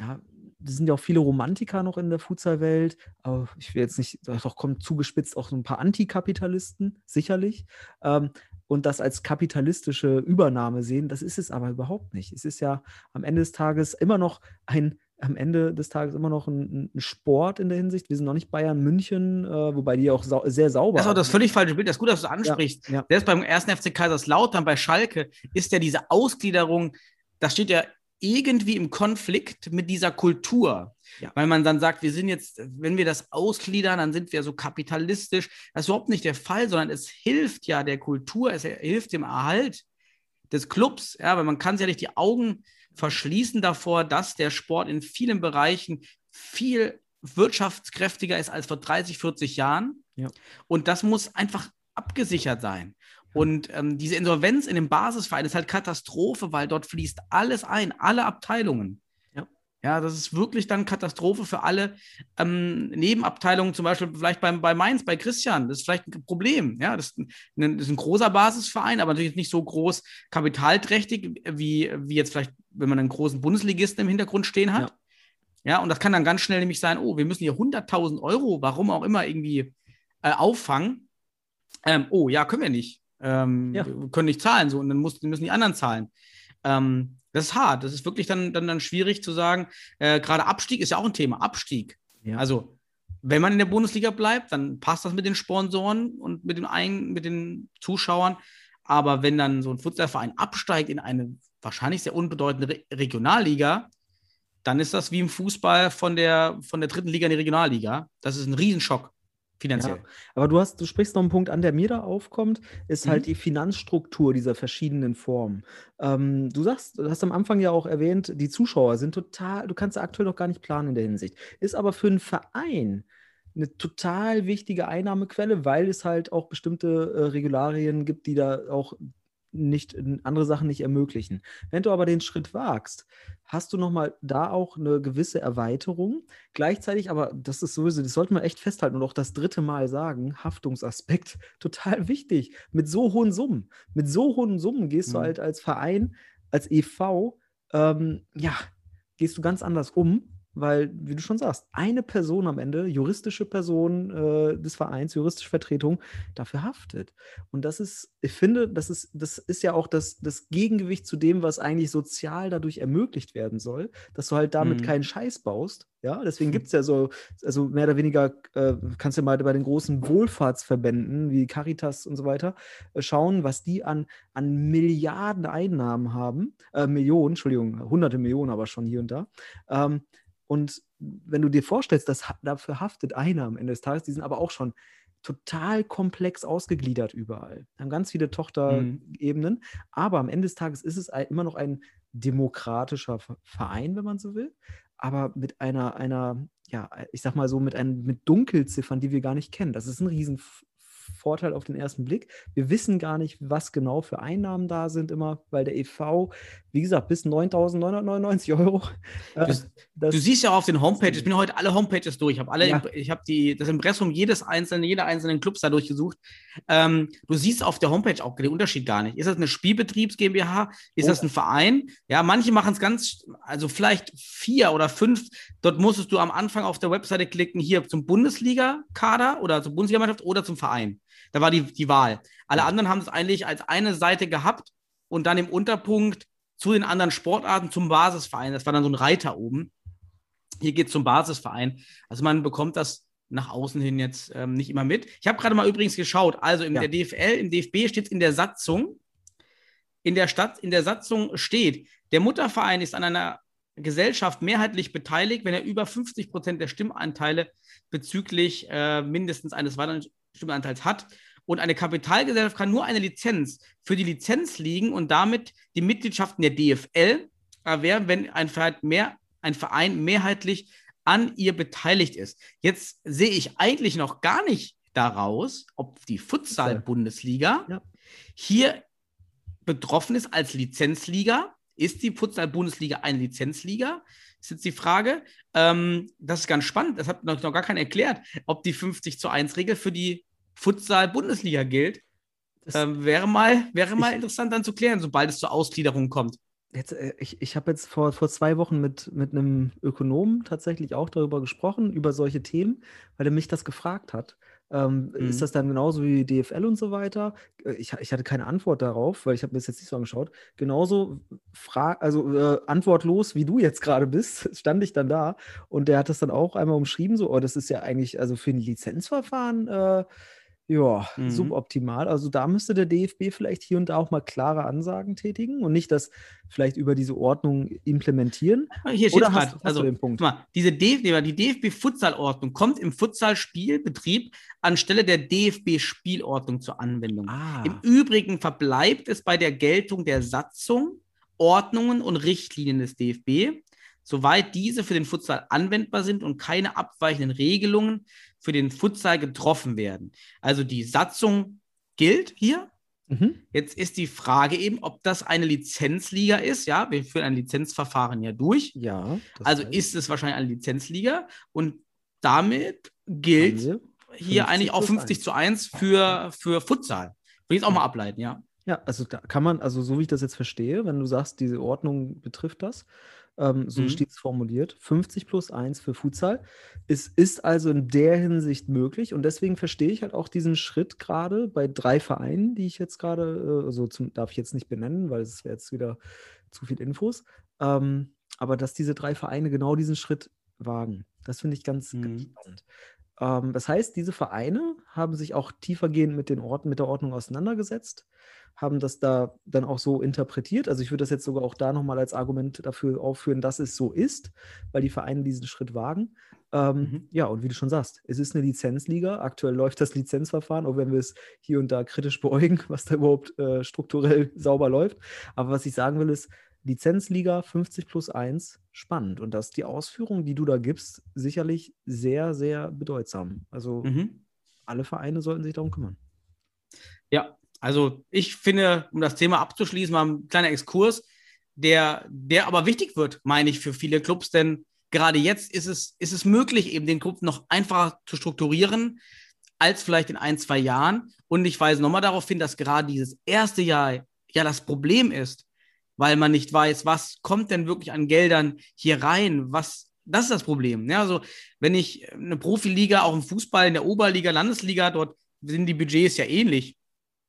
ja, sind ja auch viele Romantiker noch in der Futsal-Welt, aber ich will jetzt nicht, doch kommt zugespitzt auch so ein paar Antikapitalisten, sicherlich. Ähm, und das als kapitalistische Übernahme sehen, das ist es aber überhaupt nicht. Es ist ja am Ende des Tages immer noch ein, am Ende des Tages immer noch ein, ein Sport in der Hinsicht. Wir sind noch nicht Bayern München, äh, wobei die auch sau sehr sauber sind. Das ist auch das völlig falsche Bild. Das ist gut, dass du es ansprichst. Ja, ja. Selbst beim ersten FC Kaiserslautern bei Schalke ist ja diese Ausgliederung, das steht ja irgendwie im Konflikt mit dieser Kultur. Ja. Weil man dann sagt, wir sind jetzt, wenn wir das ausgliedern, dann sind wir so kapitalistisch. Das ist überhaupt nicht der Fall, sondern es hilft ja der Kultur, es hilft dem Erhalt des Clubs. Ja, weil man kann sich ja nicht die Augen verschließen davor, dass der Sport in vielen Bereichen viel wirtschaftskräftiger ist als vor 30, 40 Jahren. Ja. Und das muss einfach abgesichert sein. Und ähm, diese Insolvenz in dem Basisverein ist halt Katastrophe, weil dort fließt alles ein, alle Abteilungen. Ja, ja das ist wirklich dann Katastrophe für alle ähm, Nebenabteilungen, zum Beispiel vielleicht beim, bei Mainz, bei Christian. Das ist vielleicht ein Problem. Ja, das ist ein, das ist ein großer Basisverein, aber natürlich nicht so groß kapitalträchtig, wie, wie jetzt vielleicht, wenn man einen großen Bundesligisten im Hintergrund stehen hat. Ja. ja und das kann dann ganz schnell nämlich sein, oh, wir müssen hier 100.000 Euro, warum auch immer, irgendwie äh, auffangen. Ähm, oh, ja, können wir nicht ähm, ja. können nicht zahlen, so und dann muss, müssen die anderen zahlen. Ähm, das ist hart. Das ist wirklich dann, dann, dann schwierig zu sagen. Äh, Gerade Abstieg ist ja auch ein Thema. Abstieg. Ja. Also, wenn man in der Bundesliga bleibt, dann passt das mit den Sponsoren und mit, dem Ein mit den Zuschauern. Aber wenn dann so ein Futsalverein absteigt in eine wahrscheinlich sehr unbedeutende Re Regionalliga, dann ist das wie im Fußball von der, von der dritten Liga in die Regionalliga. Das ist ein Riesenschock. Finanziell. Ja, aber du hast, du sprichst noch einen Punkt an, der mir da aufkommt, ist halt mhm. halt die Finanzstruktur dieser verschiedenen Formen. Ähm, du sagst, du hast am Anfang ja auch erwähnt, die Zuschauer sind total, du kannst aktuell noch gar nicht planen in der Hinsicht. Ist aber für einen Verein eine total wichtige Einnahmequelle, weil es halt auch bestimmte äh, Regularien gibt, die da auch nicht andere Sachen nicht ermöglichen. Wenn du aber den Schritt wagst, hast du nochmal da auch eine gewisse Erweiterung. Gleichzeitig, aber das ist sowieso, das sollte man echt festhalten und auch das dritte Mal sagen, Haftungsaspekt, total wichtig. Mit so hohen Summen, mit so hohen Summen gehst mhm. du halt als Verein, als EV, ähm, ja, gehst du ganz anders um weil, wie du schon sagst, eine Person am Ende, juristische Person äh, des Vereins, juristische Vertretung, dafür haftet. Und das ist, ich finde, das ist, das ist ja auch das, das Gegengewicht zu dem, was eigentlich sozial dadurch ermöglicht werden soll, dass du halt damit mhm. keinen Scheiß baust. Ja, deswegen gibt es ja so, also mehr oder weniger, äh, kannst du mal bei den großen Wohlfahrtsverbänden wie Caritas und so weiter äh, schauen, was die an, an Milliarden Einnahmen haben, äh, Millionen, Entschuldigung, hunderte Millionen aber schon hier und da. Ähm, und wenn du dir vorstellst, dass dafür haftet einer am Ende des Tages, die sind aber auch schon total komplex ausgegliedert überall. Haben ganz viele Tochterebenen, mhm. aber am Ende des Tages ist es immer noch ein demokratischer Verein, wenn man so will, aber mit einer, einer, ja, ich sag mal so, mit, ein, mit Dunkelziffern, die wir gar nicht kennen. Das ist ein riesen Vorteil auf den ersten Blick. Wir wissen gar nicht, was genau für Einnahmen da sind immer, weil der EV, wie gesagt, bis 9.999 Euro. äh, Du, das- du siehst ja auch auf den Homepages, ich bin heute alle Homepages durch, ich habe alle, Ja. ich habe die das Impressum jedes einzelnen, jeder einzelnen Clubs da durchgesucht. Ähm, du siehst auf der Homepage auch den Unterschied gar nicht. Ist das eine Spielbetriebs GmbH? Ist Oh. das ein Verein? Ja, manche machen es ganz, also vielleicht vier oder fünf. Dort musstest du am Anfang auf der Webseite klicken, hier zum Bundesliga-Kader oder zur Bundesligamannschaft oder zum Verein. Da war die, die Wahl. Alle anderen haben es eigentlich als eine Seite gehabt und dann im Unterpunkt zu den anderen Sportarten zum Basisverein. Das war dann so ein Reiter oben. Hier geht es zum Basisverein. Also man bekommt das nach außen hin jetzt ähm, nicht immer mit. Ich habe gerade mal übrigens geschaut. Also in Ja. der DFL, im DFB steht in der Satzung, in der Stadt, in der Satzung steht, der Mutterverein ist an einer Gesellschaft mehrheitlich beteiligt, wenn er über 50 Prozent der Stimmanteile bezüglich äh, mindestens eines weiteren Stimmanteils hat. Und eine Kapitalgesellschaft kann nur eine Lizenz für die Lizenz liegen und damit die Mitgliedschaften der DFL erwerben, wenn ein Verein, mehr, ein Verein mehrheitlich an ihr beteiligt ist. Jetzt sehe ich eigentlich noch gar nicht daraus, ob die Futsal-Bundesliga Ja. hier betroffen ist als Lizenzliga. Ist die Futsal-Bundesliga eine Lizenzliga? Ist jetzt die Frage. Ähm, das ist ganz spannend. Das hat noch, noch gar keiner erklärt, ob die 50 zu 1 Regel für die Futsal-Bundesliga gilt. Ähm, wäre mal, wäre mal Ich- interessant dann zu klären, sobald es zur Ausgliederung kommt. Jetzt, äh, ich ich habe jetzt vor, vor zwei Wochen mit, mit einem Ökonomen tatsächlich auch darüber gesprochen, über solche Themen, weil er mich das gefragt hat. Ähm, Mhm. Ist das dann genauso wie DFL und so weiter? Äh, Ich, ich hatte keine Antwort darauf, weil ich habe mir das jetzt nicht so angeschaut. Genauso also äh, antwortlos, wie du jetzt gerade bist, stand ich dann da und der hat das dann auch einmal umschrieben, so, oh, das ist ja eigentlich, also für ein Lizenzverfahren, äh, ja, Mhm. suboptimal. Also da müsste der DFB vielleicht hier und da auch mal klare Ansagen tätigen und nicht das vielleicht über diese Ordnung implementieren. Hier steht Oder hast, gerade, hast also den Punkt? Mal, diese DFB, die DFB-Futsal-Ordnung kommt im Futsal-Spielbetrieb anstelle der DFB-Spielordnung zur Anwendung. Ah, Im Übrigen verbleibt es bei der Geltung der Satzung, Ordnungen und Richtlinien des DFB, soweit diese für den Futsal anwendbar sind und keine abweichenden Regelungen für den Futsal getroffen werden. Also die Satzung gilt hier. mhm. Jetzt ist die Frage eben, ob das eine Lizenzliga ist. Ja, wir führen ein Lizenzverfahren ja durch. ja. Also ist es wahrscheinlich eine Lizenzliga und damit gilt hier 50 eigentlich auch plus 50 1. zu 1 für, für Futsal. Würde ich jetzt auch mal ableiten, ja. Ja, also da kann man, also so wie ich das jetzt verstehe, wenn du sagst, diese Ordnung betrifft das, ähm, so Mhm. steht es formuliert, 50 plus 1 für Futsal. Es ist also in der Hinsicht möglich und deswegen verstehe ich halt auch diesen Schritt gerade bei drei Vereinen, die ich jetzt gerade, äh, also zum, darf ich jetzt nicht benennen, weil es wäre jetzt wieder zu viel Infos, ähm, aber dass diese drei Vereine genau diesen Schritt wagen. Das finde ich ganz, ganz Mhm. spannend. Ähm, das heißt, diese Vereine haben sich auch tiefergehend mit den Orten, mit der Ordnung auseinandergesetzt, haben das da dann auch so interpretiert. Also ich würde das jetzt sogar auch da nochmal als Argument dafür aufführen, dass es so ist, weil die Vereine diesen Schritt wagen. Ähm, Mhm. Ja, und wie du schon sagst, es ist eine Lizenzliga. Aktuell läuft das Lizenzverfahren, auch wenn wir es hier und da kritisch beäugen, was da überhaupt äh, strukturell sauber läuft. Aber was ich sagen will, ist, Lizenzliga 50 plus 1, spannend. Und dass die Ausführungen, die du da gibst, sicherlich sehr, sehr bedeutsam. Also Mhm. alle Vereine sollten sich darum kümmern. Ja, also ich finde, um das Thema abzuschließen, mal ein kleiner Exkurs, der, der aber wichtig wird, meine ich, für viele Clubs, denn gerade jetzt ist es, ist es möglich, eben den Club noch einfacher zu strukturieren als vielleicht in ein, zwei Jahren. Und ich weise nochmal darauf hin, dass gerade dieses erste Jahr ja das Problem ist, weil man nicht weiß, was kommt denn wirklich an Geldern hier rein, was das ist das Problem. Ja, also wenn ich eine Profiliga, auch im Fußball, in der Oberliga, Landesliga, dort sind die Budgets ja ähnlich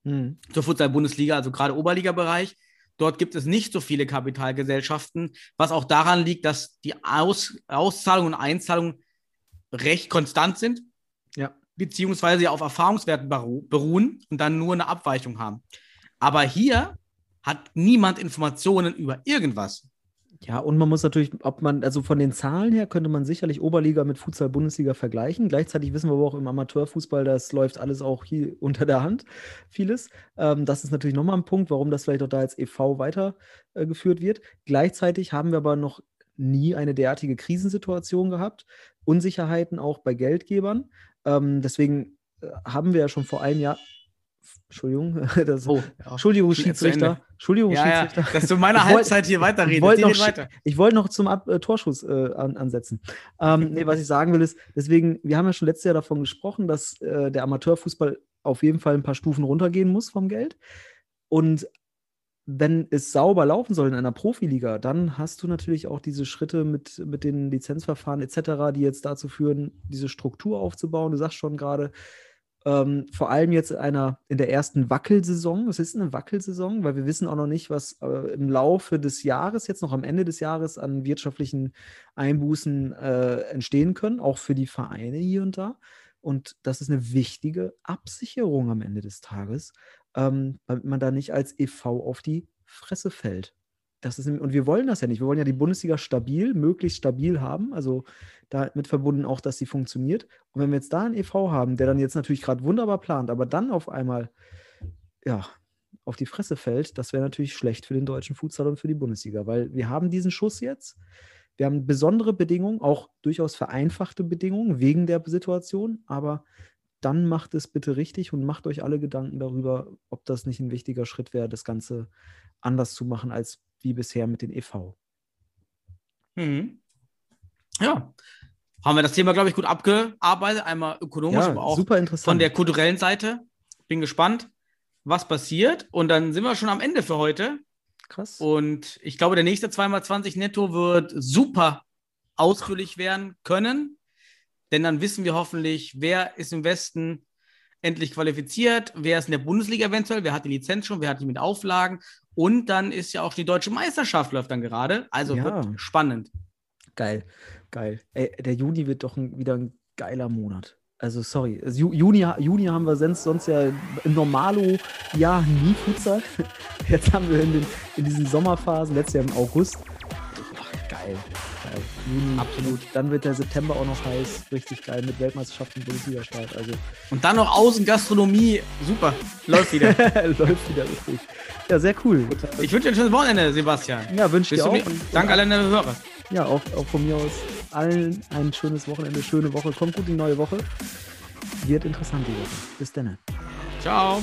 Hm. zur Futsal-Bundesliga, also gerade Oberliga-Bereich. Dort gibt es nicht so viele Kapitalgesellschaften, was auch daran liegt, dass die Aus Auszahlungen und Einzahlungen recht konstant sind, Ja. beziehungsweise auf Erfahrungswerten beru beruhen und dann nur eine Abweichung haben. Aber hier hat niemand Informationen über irgendwas. Ja, und man muss natürlich, ob man, also von den Zahlen her könnte man sicherlich Oberliga mit Futsal-Bundesliga vergleichen. Gleichzeitig wissen wir aber auch im Amateurfußball, das läuft alles auch hier unter der Hand, vieles. Ähm, das ist natürlich nochmal ein Punkt, warum das vielleicht auch da als e.V. weitergeführt wird. Gleichzeitig haben wir aber noch nie eine derartige Krisensituation gehabt. Unsicherheiten auch bei Geldgebern. Ähm, deswegen äh, haben wir ja schon vor einem Jahr. Entschuldigung, das, Oh, ja. Entschuldigung. Schiedsrichter. Entschuldigung, Ja, ja, Schiedsrichter. dass du in meiner Ich wollt- Halbzeit hier weiterredest. Ich wollte noch, weiter. ich wollte noch zum Ab äh, Torschuss äh, an, ansetzen. Ähm, nee, was ich sagen will, ist, deswegen, wir haben ja schon letztes Jahr davon gesprochen, dass äh, der Amateurfußball auf jeden Fall ein paar Stufen runtergehen muss vom Geld. Und wenn es sauber laufen soll in einer Profiliga, dann hast du natürlich auch diese Schritte mit, mit den Lizenzverfahren etc., die jetzt dazu führen, diese Struktur aufzubauen. Du sagst schon gerade, ähm, vor allem jetzt in einer in der ersten Wackelsaison. Was ist eine Wackelsaison? Weil wir wissen auch noch nicht, was äh, im Laufe des Jahres, jetzt noch am Ende des Jahres, an wirtschaftlichen Einbußen äh, entstehen können, auch für die Vereine hier und da. Und das ist eine wichtige Absicherung am Ende des Tages, ähm, damit man da nicht als EV auf die Fresse fällt. Das ist, und wir wollen das ja nicht. Wir wollen ja die Bundesliga stabil, möglichst stabil haben. Also damit verbunden auch, dass sie funktioniert. Und wenn wir jetzt da einen EV haben, der dann jetzt natürlich gerade wunderbar plant, aber dann auf einmal ja, auf die Fresse fällt, das wäre natürlich schlecht für den deutschen Futsal und für die Bundesliga, weil wir haben diesen Schuss jetzt. Wir haben besondere Bedingungen, auch durchaus vereinfachte Bedingungen wegen der Situation, aber dann macht es bitte richtig und macht euch alle Gedanken darüber, ob das nicht ein wichtiger Schritt wäre, das Ganze anders zu machen als wie bisher mit den EV. Mhm. Ja. Haben wir das Thema, glaube ich, gut abgearbeitet. Einmal ökonomisch, aber auch super interessant. von der kulturellen Seite. Bin gespannt, was passiert. Und dann sind wir schon am Ende für heute. Krass. Und ich glaube, der nächste 2x20 Netto wird super ausführlich werden können. Denn dann wissen wir hoffentlich, wer ist im Westen endlich qualifiziert, wer ist in der Bundesliga eventuell, wer hat die Lizenz schon, wer hat die mit Auflagen. Und dann ist ja auch die deutsche Meisterschaft läuft dann gerade. Also Ja. wird spannend. Geil, geil. Ey, der Juni wird doch ein, wieder ein geiler Monat. Also sorry, also Ju- Juni, Juni haben wir sonst, sonst ja im Normalo-Jahr nie Futsal. Jetzt haben wir in, den, in diesen Sommerphasen, letztes Jahr im August. Ach, geil. Juni, Absolut. Dann wird der September auch noch heiß, richtig geil mit Weltmeisterschaften und Bundesliga-Start. Also Und dann noch Außengastronomie. Super. Läuft wieder. läuft wieder richtig. Ja, sehr cool. Ich wünsche dir ein schönes Wochenende, Sebastian. Ja, wünsche dir auch. Danke an alle Hörer. Ja, auch, auch von mir aus allen ein schönes Wochenende, schöne Woche. Kommt gut in die neue Woche. Wird interessant die Woche. Bis dann. Ciao.